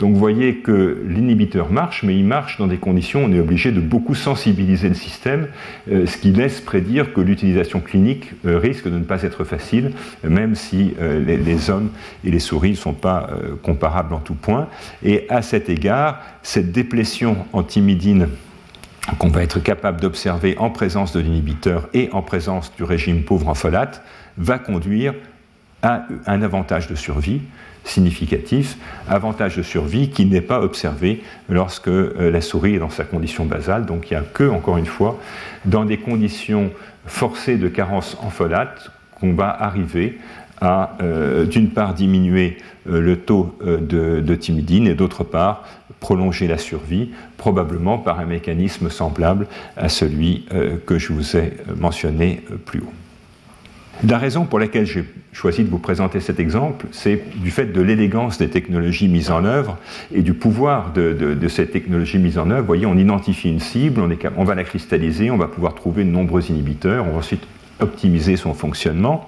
Donc vous voyez que l'inhibiteur marche, mais il marche dans des conditions où on est obligé de beaucoup sensibiliser le système, euh, ce qui laisse prédire que l'utilisation clinique euh, risque de ne pas être facile, même si euh, les, hommes et les souris ne sont pas comparables en tout point. Et à cet égard, cette déplétion antimidine qu'on va être capable d'observer en présence de l'inhibiteur et en présence du régime pauvre en folate va conduire à un avantage de survie significatif, avantage de survie qui n'est pas observé lorsque euh, la souris est dans sa condition basale. Donc il n'y a que, encore une fois, dans des conditions forcées de carence en folate qu'on va arriver à, euh, d'une part, diminuer euh, le taux de, thymidine et d'autre part, prolonger la survie, probablement par un mécanisme semblable à celui que je vous ai mentionné plus haut. La raison pour laquelle j'ai choisi de vous présenter cet exemple, c'est du fait de l'élégance des technologies mises en œuvre et du pouvoir de, ces technologies mises en œuvre. Vous voyez, on identifie une cible, on, va la cristalliser, on va pouvoir trouver de nombreux inhibiteurs, on va ensuite optimiser son fonctionnement.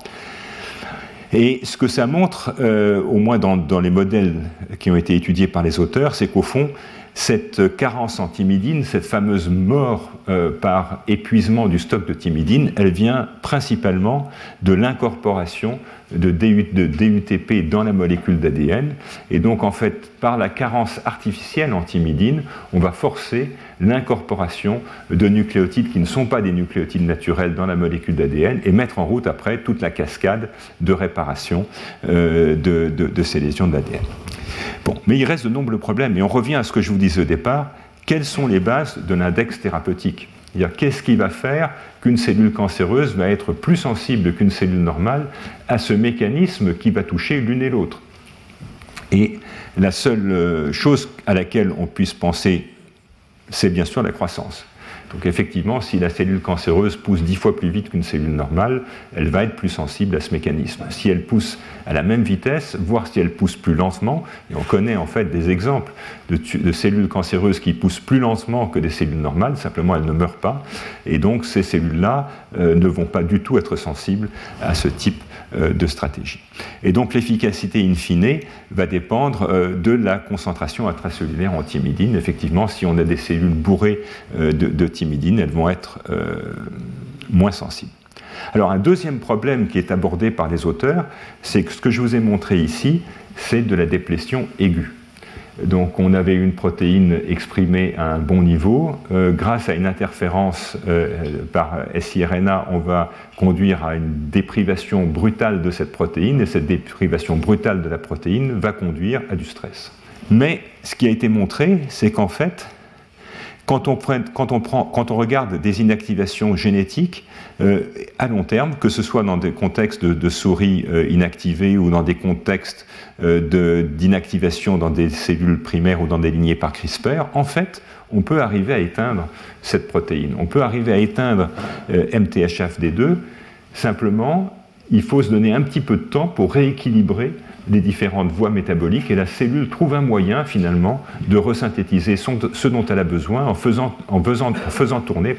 Et ce que ça montre, euh, au moins dans, les modèles qui ont été étudiés par les auteurs, c'est qu'au fond, cette carence en thymidine, cette fameuse mort euh, par épuisement du stock de thymidine, elle vient principalement de l'incorporation de, DUTP dans la molécule d'ADN. Et donc, en fait, par la carence artificielle en thymidine, on va forcer l'incorporation de nucléotides qui ne sont pas des nucléotides naturels dans la molécule d'ADN et mettre en route après toute la cascade de réparation euh, de, ces lésions d'ADN. Bon, mais il reste de nombreux problèmes, et on revient à ce que je vous disais au départ, quelles sont les bases de l'index thérapeutique? Qu'est-ce qui va faire qu'une cellule cancéreuse va être plus sensible qu'une cellule normale à ce mécanisme qui va toucher l'une et l'autre? Et la seule euh, chose à laquelle on puisse penser, c'est bien sûr la croissance. Donc effectivement, si la cellule cancéreuse pousse dix fois plus vite qu'une cellule normale, elle va être plus sensible à ce mécanisme. Si elle pousse à la même vitesse, voire si elle pousse plus lentement, et on connaît en fait des exemples de, cellules cancéreuses qui poussent plus lentement que des cellules normales, simplement elles ne meurent pas, et donc ces cellules-là euh, ne vont pas du tout être sensibles à ce type de stratégie. Et donc l'efficacité in fine va dépendre euh, de la concentration intracellulaire en thymidine. Effectivement, si on a des cellules bourrées de, de thymidine, elles vont être moins sensibles. Alors un deuxième problème qui est abordé par les auteurs, c'est que ce que je vous ai montré ici, c'est de la déplétion aiguë. Donc on avait une protéine exprimée à un bon niveau. Euh, grâce à une interférence euh, par siRNA, on va conduire à une déprivation brutale de cette protéine, et cette déprivation brutale de la protéine va conduire à du stress. Mais ce qui a été montré, c'est qu'en fait, quand on, regarde des inactivations génétiques euh, à long terme, que ce soit dans des contextes de, souris euh, inactivées ou dans des contextes euh, d'inactivation dans des cellules primaires ou dans des lignées par CRISPR, en fait, on peut arriver à éteindre cette protéine. On peut arriver à éteindre MTHFD2. Simplement, il faut se donner un petit peu de temps pour rééquilibrer les différentes voies métaboliques et la cellule trouve un moyen finalement de resynthétiser ce dont elle a besoin en faisant, tourner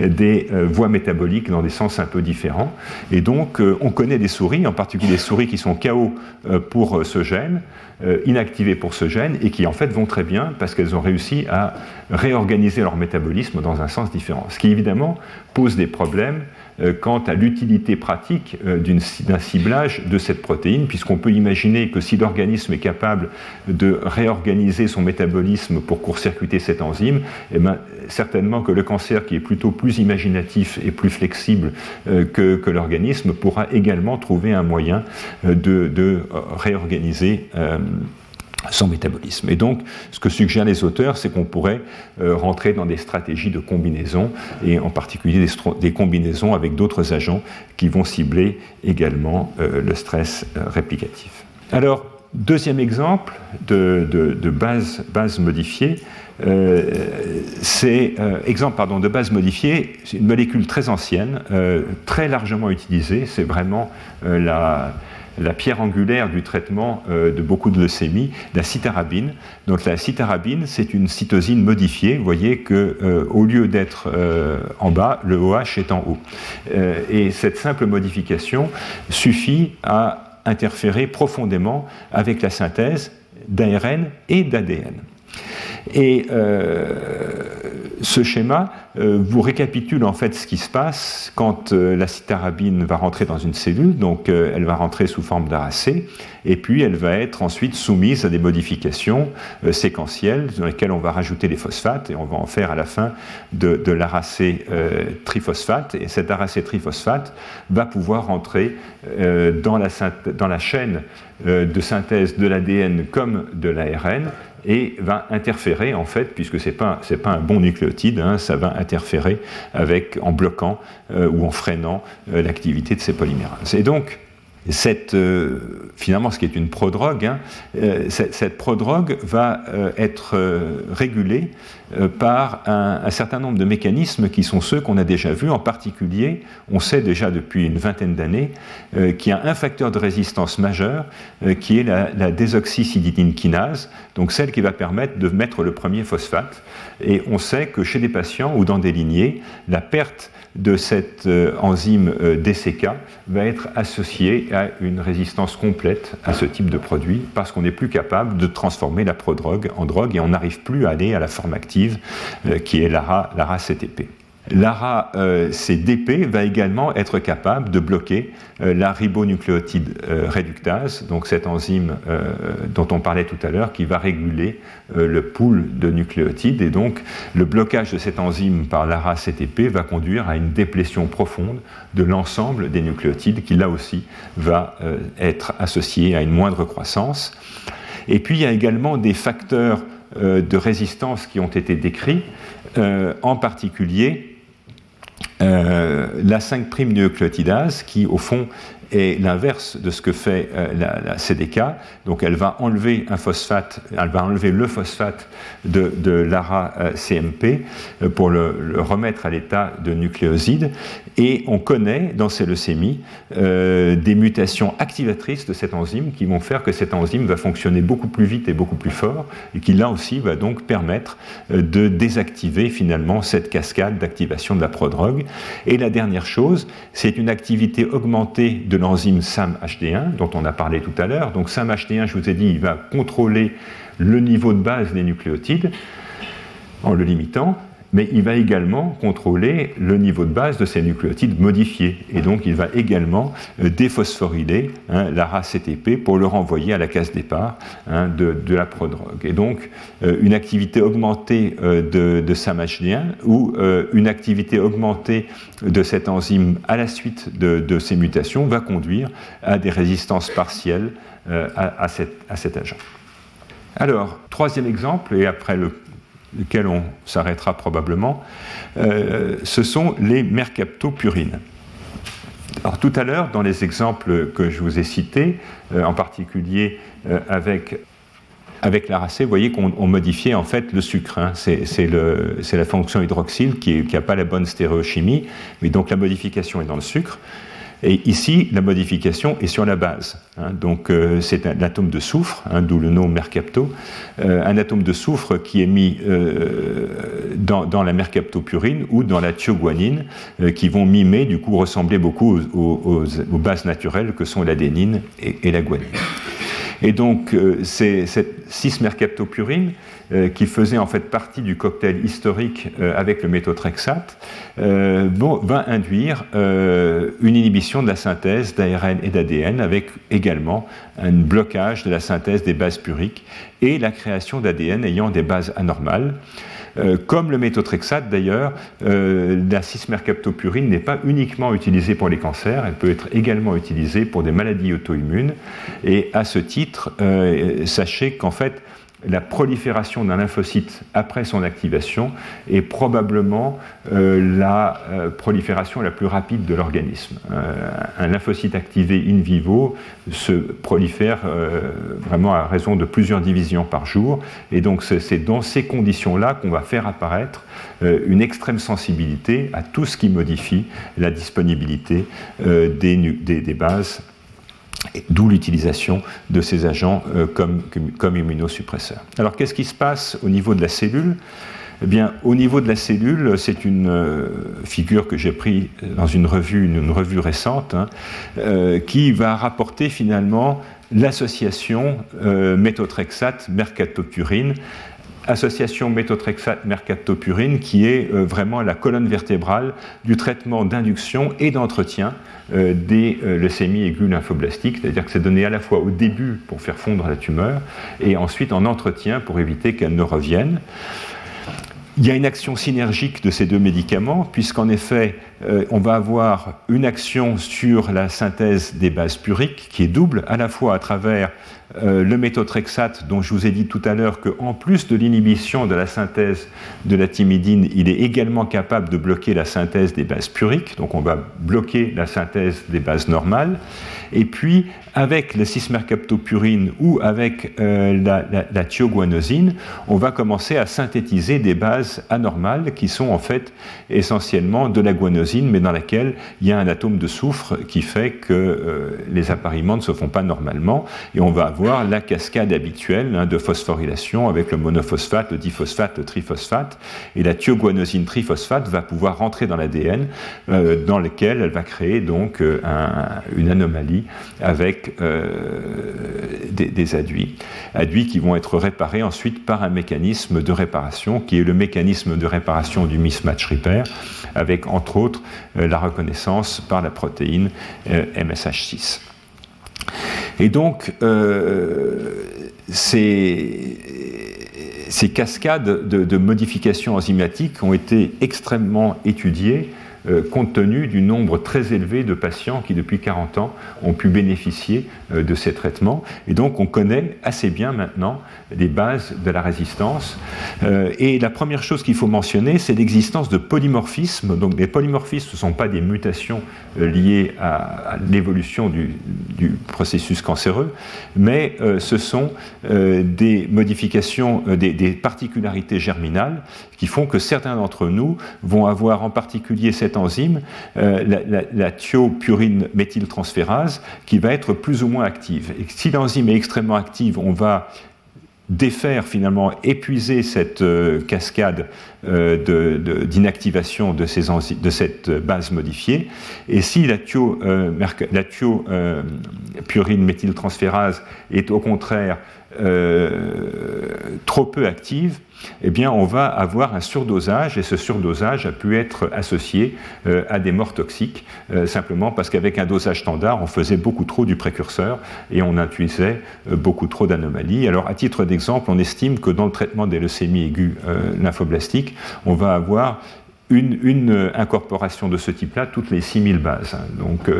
des euh, voies métaboliques dans des sens un peu différents. Et donc euh, on connaît des souris, en particulier des souris qui sont KO euh, pour ce gène, inactivées pour ce gène, et qui en fait vont très bien parce qu'elles ont réussi à réorganiser leur métabolisme dans un sens différent. Ce qui évidemment pose des problèmes euh, quant à l'utilité pratique euh, d'un ciblage de cette protéine, puisqu'on peut imaginer que si l'organisme est capable de réorganiser son métabolisme pour court-circuiter cette enzyme, eh ben, certainement que le cancer, qui est plutôt plus imaginatif et plus flexible euh, que, l'organisme, pourra également trouver un moyen de, réorganiser son métabolisme. Et donc, ce que suggèrent les auteurs, c'est qu'on pourrait euh, rentrer dans des stratégies de combinaison, et en particulier des, combinaisons avec d'autres agents qui vont cibler également euh, le stress euh, réplicatif. Alors, deuxième exemple de, base, base, modifiée, c'est exemple pardon, de base modifiée, c'est une molécule très ancienne, très largement utilisée, c'est vraiment la la pierre angulaire du traitement euh, de beaucoup de leucémies, la citarabine. Donc la citarabine, c'est une cytosine modifiée. Vous voyez que euh, au lieu d'être euh, en bas, le OH est en haut. et cette simple modification suffit à interférer profondément avec la synthèse d'ARN et d'ADN. Et ce schéma euh, vous récapitule en fait ce qui se passe quand euh, la citarabine va rentrer dans une cellule, donc euh, elle va rentrer sous forme d'aracée, et puis elle va être ensuite soumise à des modifications séquentielles dans lesquelles on va rajouter les phosphates, et on va en faire à la fin de, de triphosphate, et cet aracée triphosphate va pouvoir rentrer dans la, dans la chaîne de synthèse de l'ADN comme de l'ARN, et va interférer en fait, puisque ce n'est pas, pas un bon nucléotide, hein, ça va interférer avec, en bloquant euh, ou en freinant euh, l'activité de ces polymérases. Et donc, cette, euh, finalement, ce qui est une prodrogue, hein, cette, cette, prodrogue va être régulée par un, certain nombre de mécanismes qui sont ceux qu'on a déjà vus. En particulier, on sait déjà depuis une vingtaine d'années qu'il y a un facteur de résistance majeur qui est la, la kinase, donc celle qui va permettre de mettre le premier phosphate. Et on sait que chez des patients ou dans des lignées, la perte de cette euh, enzyme euh, DCK va être associée à une résistance complète à ce type de produit parce qu'on n'est plus capable de transformer la prodrogue en drogue et on n'arrive plus à aller à la forme active euh, qui est l'ARA, l'ARA CTP. L'ARA-CDP euh, va également être capable de bloquer euh, la ribonucléotide réductase, donc cette enzyme dont on parlait tout à l'heure, qui va réguler le pool de nucléotides. Et donc, le blocage de cette enzyme par l'ARA-CTP va conduire à une déplétion profonde de l'ensemble des nucléotides, qui là aussi va être associé à une moindre croissance. Et puis, il y a également des facteurs de résistance qui ont été décrits, en particulier euh, la 5' nucléotidase qui, au fond, est l'inverse de ce que fait euh, la, CDK. Donc elle va enlever un phosphate, elle le phosphate de, l'ARA-CMP euh, pour le, remettre à l'état de nucléoside. Et on connaît dans ces leucémies euh, des mutations activatrices de cette enzyme qui vont faire que cette enzyme va fonctionner beaucoup plus vite et beaucoup plus fort et qui là aussi va donc permettre de désactiver finalement cette cascade d'activation de la prodrogue. Et la dernière chose, c'est une activité augmentée de l'enzyme SAM-HD1 dont on a parlé tout à l'heure. Donc SAM-HD1, je vous ai dit, il va contrôler le niveau de base des nucléotides en le limitant. Mais il va également contrôler le niveau de base de ces nucléotides modifiés. Et donc, il va également euh, déphosphoryler hein, la race CTP pour le renvoyer à la case départ hein, de, la prodrogue. Et donc, euh, une activité augmentée euh, de, de SAMHD1 ou une activité augmentée de cette enzyme à la suite de, ces mutations va conduire à des résistances partielles à cet agent. Alors, troisième exemple, et après le lequel on s'arrêtera probablement, euh, ce sont les mercaptopurines. Alors tout à l'heure, dans les exemples que je vous ai cités, euh, en particulier euh, avec, avec l'aracée, vous voyez qu'on modifiait en fait le sucre. Hein. C'est la fonction hydroxyle qui n'a pas la bonne stéréochimie, mais donc la modification est dans le sucre. Et ici, la modification est sur la base. Hein. donc, euh, c'est un atome de soufre, hein, d'où le nom mercapto, euh, un atome de soufre qui est mis euh, dans, la mercaptopurine ou dans la thioguanine, qui vont mimer, du coup, ressembler beaucoup aux, bases naturelles que sont l'adénine et, la guanine. Et donc, c'est cette 6-mercaptopurine euh, qui faisait en fait partie du cocktail historique euh, avec le méthotrexate, euh, va induire une inhibition de la synthèse d'ARN et d'ADN avec également un blocage de la synthèse des bases puriques et la création d'ADN ayant des bases anormales. comme le méthotrexate d'ailleurs, la 6-mercaptopurine n'est pas uniquement utilisée pour les cancers, elle peut être également utilisée pour des maladies auto-immunes. Et à ce titre, sachez qu'en fait, la prolifération d'un lymphocyte après son activation est probablement euh, la euh, prolifération la plus rapide de l'organisme. Euh, un lymphocyte activé in vivo se prolifère vraiment à raison de plusieurs divisions par jour, et donc c'est dans ces conditions-là qu'on va faire apparaître une extrême sensibilité à tout ce qui modifie la disponibilité des, des bases D'où l'utilisation de ces agents euh, comme, immunosuppresseurs. Alors qu'est-ce qui se passe au niveau de la cellule? Eh bien, au niveau de la cellule, c'est une euh, figure que j'ai prise dans une revue, une, revue récente, hein, euh, qui va rapporter finalement l'association méthotrexate-mercaptopurine association méthotrexate-mercaptopurine qui est vraiment la colonne vertébrale du traitement d'induction et d'entretien euh, des euh, leucémies aiguës lymphoblastiques, c'est-à-dire que c'est donné à la fois au début pour faire fondre la tumeur et ensuite en entretien pour éviter qu'elle ne revienne. Il y a une action synergique de ces deux médicaments, puisqu'en effet, euh, on va avoir une action sur la synthèse des bases puriques qui est double, à la fois à travers euh, le méthotrexate, dont je vous ai dit tout à l'heure qu'en plus de l'inhibition de la synthèse de la thymidine, il est également capable de bloquer la synthèse des bases puriques, donc on va bloquer la synthèse des bases normales. Et puis, avec le 6-mercaptopurine ou avec euh, la, la, thioguanosine, on va commencer à synthétiser des bases anormales qui sont en fait essentiellement de la guanosine, mais dans laquelle il y a un atome de soufre qui fait que euh, les appariements ne se font pas normalement. Et on va avoir la cascade habituelle hein, de phosphorylation avec le monophosphate, le diphosphate, le triphosphate. Et la thioguanosine triphosphate va pouvoir rentrer dans l'ADN, euh, dans lequel elle va créer donc une anomalie avec euh, des, aduits, aduits qui vont être réparés ensuite par un mécanisme de réparation qui est le mécanisme de réparation du mismatch repair, avec entre autres euh, la reconnaissance par la protéine euh, MSH6. Et donc, ces, ces, cascades de, de, modifications enzymatiques ont été extrêmement étudiées euh, compte tenu du nombre très élevé de patients qui, depuis 40 ans, ont pu bénéficier euh, de ces traitements. Et donc, on connaît assez bien maintenant les bases de la résistance. Euh, et la première chose qu'il faut mentionner, c'est l'existence de polymorphismes. Donc, les polymorphismes ne sont pas des mutations liées à, l'évolution du, processus cancéreux, mais ce sont des modifications, des, des particularités germinales qui font que certains d'entre nous vont avoir en particulier cette enzyme, euh, la, thiopurine méthyltransférase, qui va être plus ou moins active. Si l'enzyme est extrêmement active, on va défaire finalement, épuiser cette euh, cascade euh, d'inactivation de, de, cette base modifiée. Et si la thiopurine méthyltransférase est au contraire trop peu active, eh bien, on va avoir un surdosage, et ce surdosage a pu être associé euh, à des morts toxiques, euh, simplement parce qu'avec un dosage standard, on faisait beaucoup trop du précurseur et on induisait euh, beaucoup trop d'anomalies. Alors, à titre d'exemple, on estime que dans le traitement des leucémies aiguës lymphoblastiques, on va avoir une, incorporation de ce type-là toutes les 6000 bases. Donc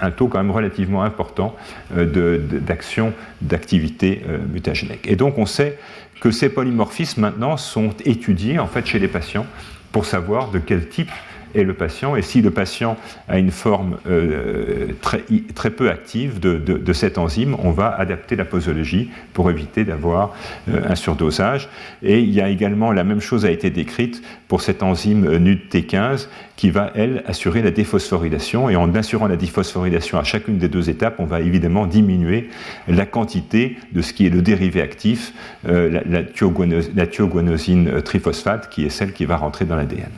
un, taux quand même relativement important d'action, d'activité mutagénique. Et donc on sait que ces polymorphismes maintenant sont étudiés en fait chez les patients pour savoir de quel type est le patient et si le patient a une forme euh, très, très, peu active de, de, cette enzyme, on va adapter la posologie pour éviter d'avoir euh, un surdosage. Et il y a également la même chose a été décrite pour cette enzyme euh, NUD-T15 qui va, elle, assurer la déphosphorylation. Et en assurant la déphosphorylation à chacune des deux étapes, on va évidemment diminuer la quantité de ce qui est le dérivé actif, la, la, thioguanosine triphosphate, qui est celle qui va rentrer dans l'ADN.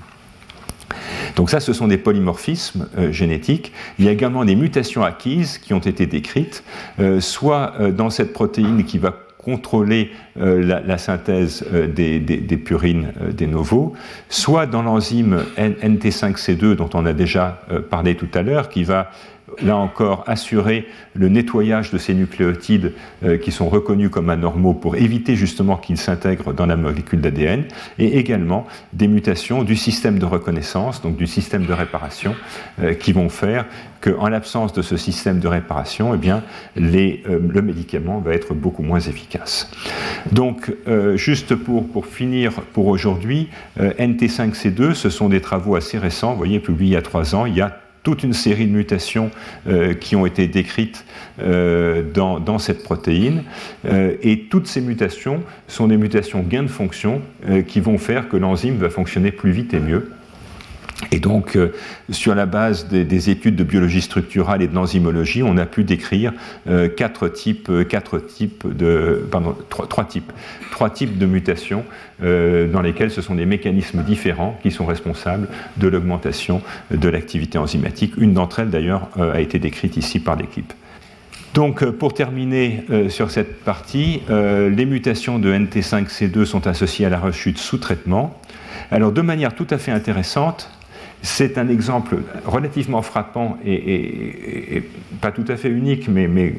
Donc ça, ce sont des polymorphismes euh, génétiques. Il y a également des mutations acquises qui ont été décrites, euh, soit euh, dans cette protéine qui va contrôler la, synthèse des, purines des novos, soit dans l'enzyme NT5C2 dont on a déjà parlé tout à l'heure, qui va là encore, assurer le nettoyage de ces nucléotides euh, qui sont reconnus comme anormaux pour éviter justement qu'ils s'intègrent dans la molécule d'ADN, et également des mutations du système de reconnaissance, donc du système de réparation, euh, qui vont faire qu'en l'absence de ce système de réparation, eh bien, euh, le médicament va être beaucoup moins efficace. Donc, juste pour, pour finir pour aujourd'hui, NT5C2, ce sont des travaux assez récents, vous voyez, publiés il y a trois ans, il y a toute une série de mutations euh, qui ont été décrites euh, dans, cette protéine. Euh, et toutes ces mutations sont des mutations gain de fonction qui vont faire que l'enzyme va fonctionner plus vite et mieux. Et donc, euh, sur la base des, études de biologie structurale et de l'enzymologie, on a pu décrire euh, quatre types, euh, quatre types de, pardon, trois, types, trois types de mutations dans lesquelles ce sont des mécanismes différents qui sont responsables de l'augmentation de l'activité enzymatique. Une d'entre elles, d'ailleurs, a été décrite ici par l'équipe. Donc, pour terminer sur cette partie, les mutations de NT5C2 sont associées à la rechute sous traitement. Alors, de manière tout à fait intéressante, c'est un exemple relativement frappant et, pas tout à fait unique, mais,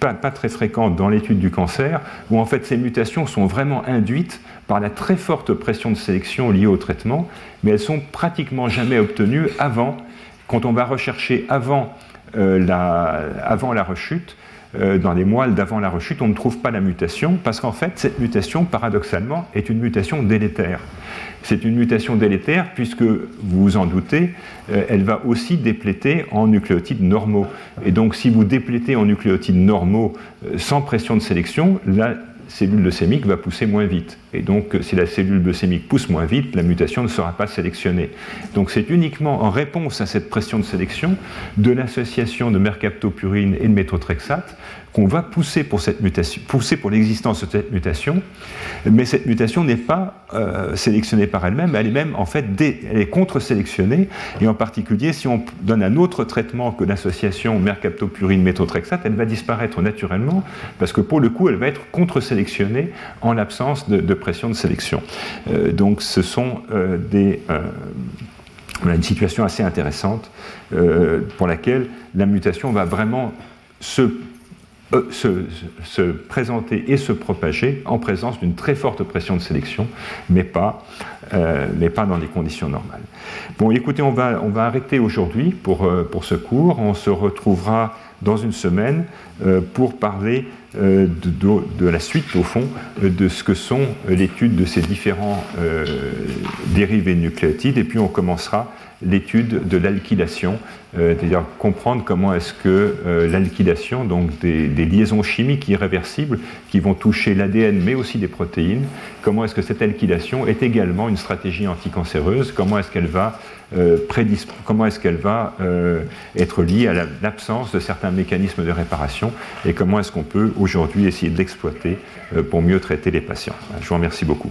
pas, très fréquent dans l'étude du cancer, où en fait ces mutations sont vraiment induites par la très forte pression de sélection liée au traitement, mais elles sont pratiquement jamais obtenues avant, quand on va rechercher avant, euh, avant la rechute, euh, dans les moelles d'avant la rechute, on ne trouve pas la mutation, parce qu'en fait, cette mutation, paradoxalement, est une mutation délétère. C'est une mutation délétère puisque, vous vous en doutez, euh, elle va aussi dépléter en nucléotides normaux. Et donc, si vous déplétez en nucléotides normaux euh, sans pression de sélection, la cellule leucémique va pousser moins vite. Et donc, si la cellule leucémique pousse moins vite, la mutation ne sera pas sélectionnée. Donc, c'est uniquement en réponse à cette pression de sélection de l'association de mercaptopurine et de méthotrexate qu'on va pousser pour cette mutation, pousser pour l'existence de cette mutation, mais cette mutation n'est pas euh, sélectionnée par elle-même, elle est même en fait elle est contre-sélectionnée, et en particulier si on donne un autre traitement que l'association mercaptopurine-méthotrexate, elle va disparaître naturellement, parce que pour le coup, elle va être contre-sélectionnée en l'absence de, pression de sélection. Euh, donc ce sont euh, des on a une situation assez intéressante pour laquelle la mutation va vraiment se euh, se, présenter et se propager en présence d'une très forte pression de sélection, mais pas, euh, mais pas dans des conditions normales. Bon, écoutez, on va, on va arrêter aujourd'hui pour, euh, pour ce cours. On se retrouvera dans une semaine pour parler de, de, la suite, au fond, de ce que sont l'étude de ces différents dérivés nucléotides, et puis on commencera l'étude de l'alkylation, euh, c'est-à-dire comprendre comment est-ce que euh, l'alkylation, donc des, liaisons chimiques irréversibles qui vont toucher l'ADN mais aussi des protéines, comment est-ce que cette alkylation est également une stratégie anticancéreuse, comment est-ce qu'elle va, euh, comment est-ce qu'elle va être liée à l'absence de certains mécanismes de réparation et comment est-ce qu'on peut aujourd'hui essayer de l'exploiter pour mieux traiter les patients. Je vous remercie beaucoup.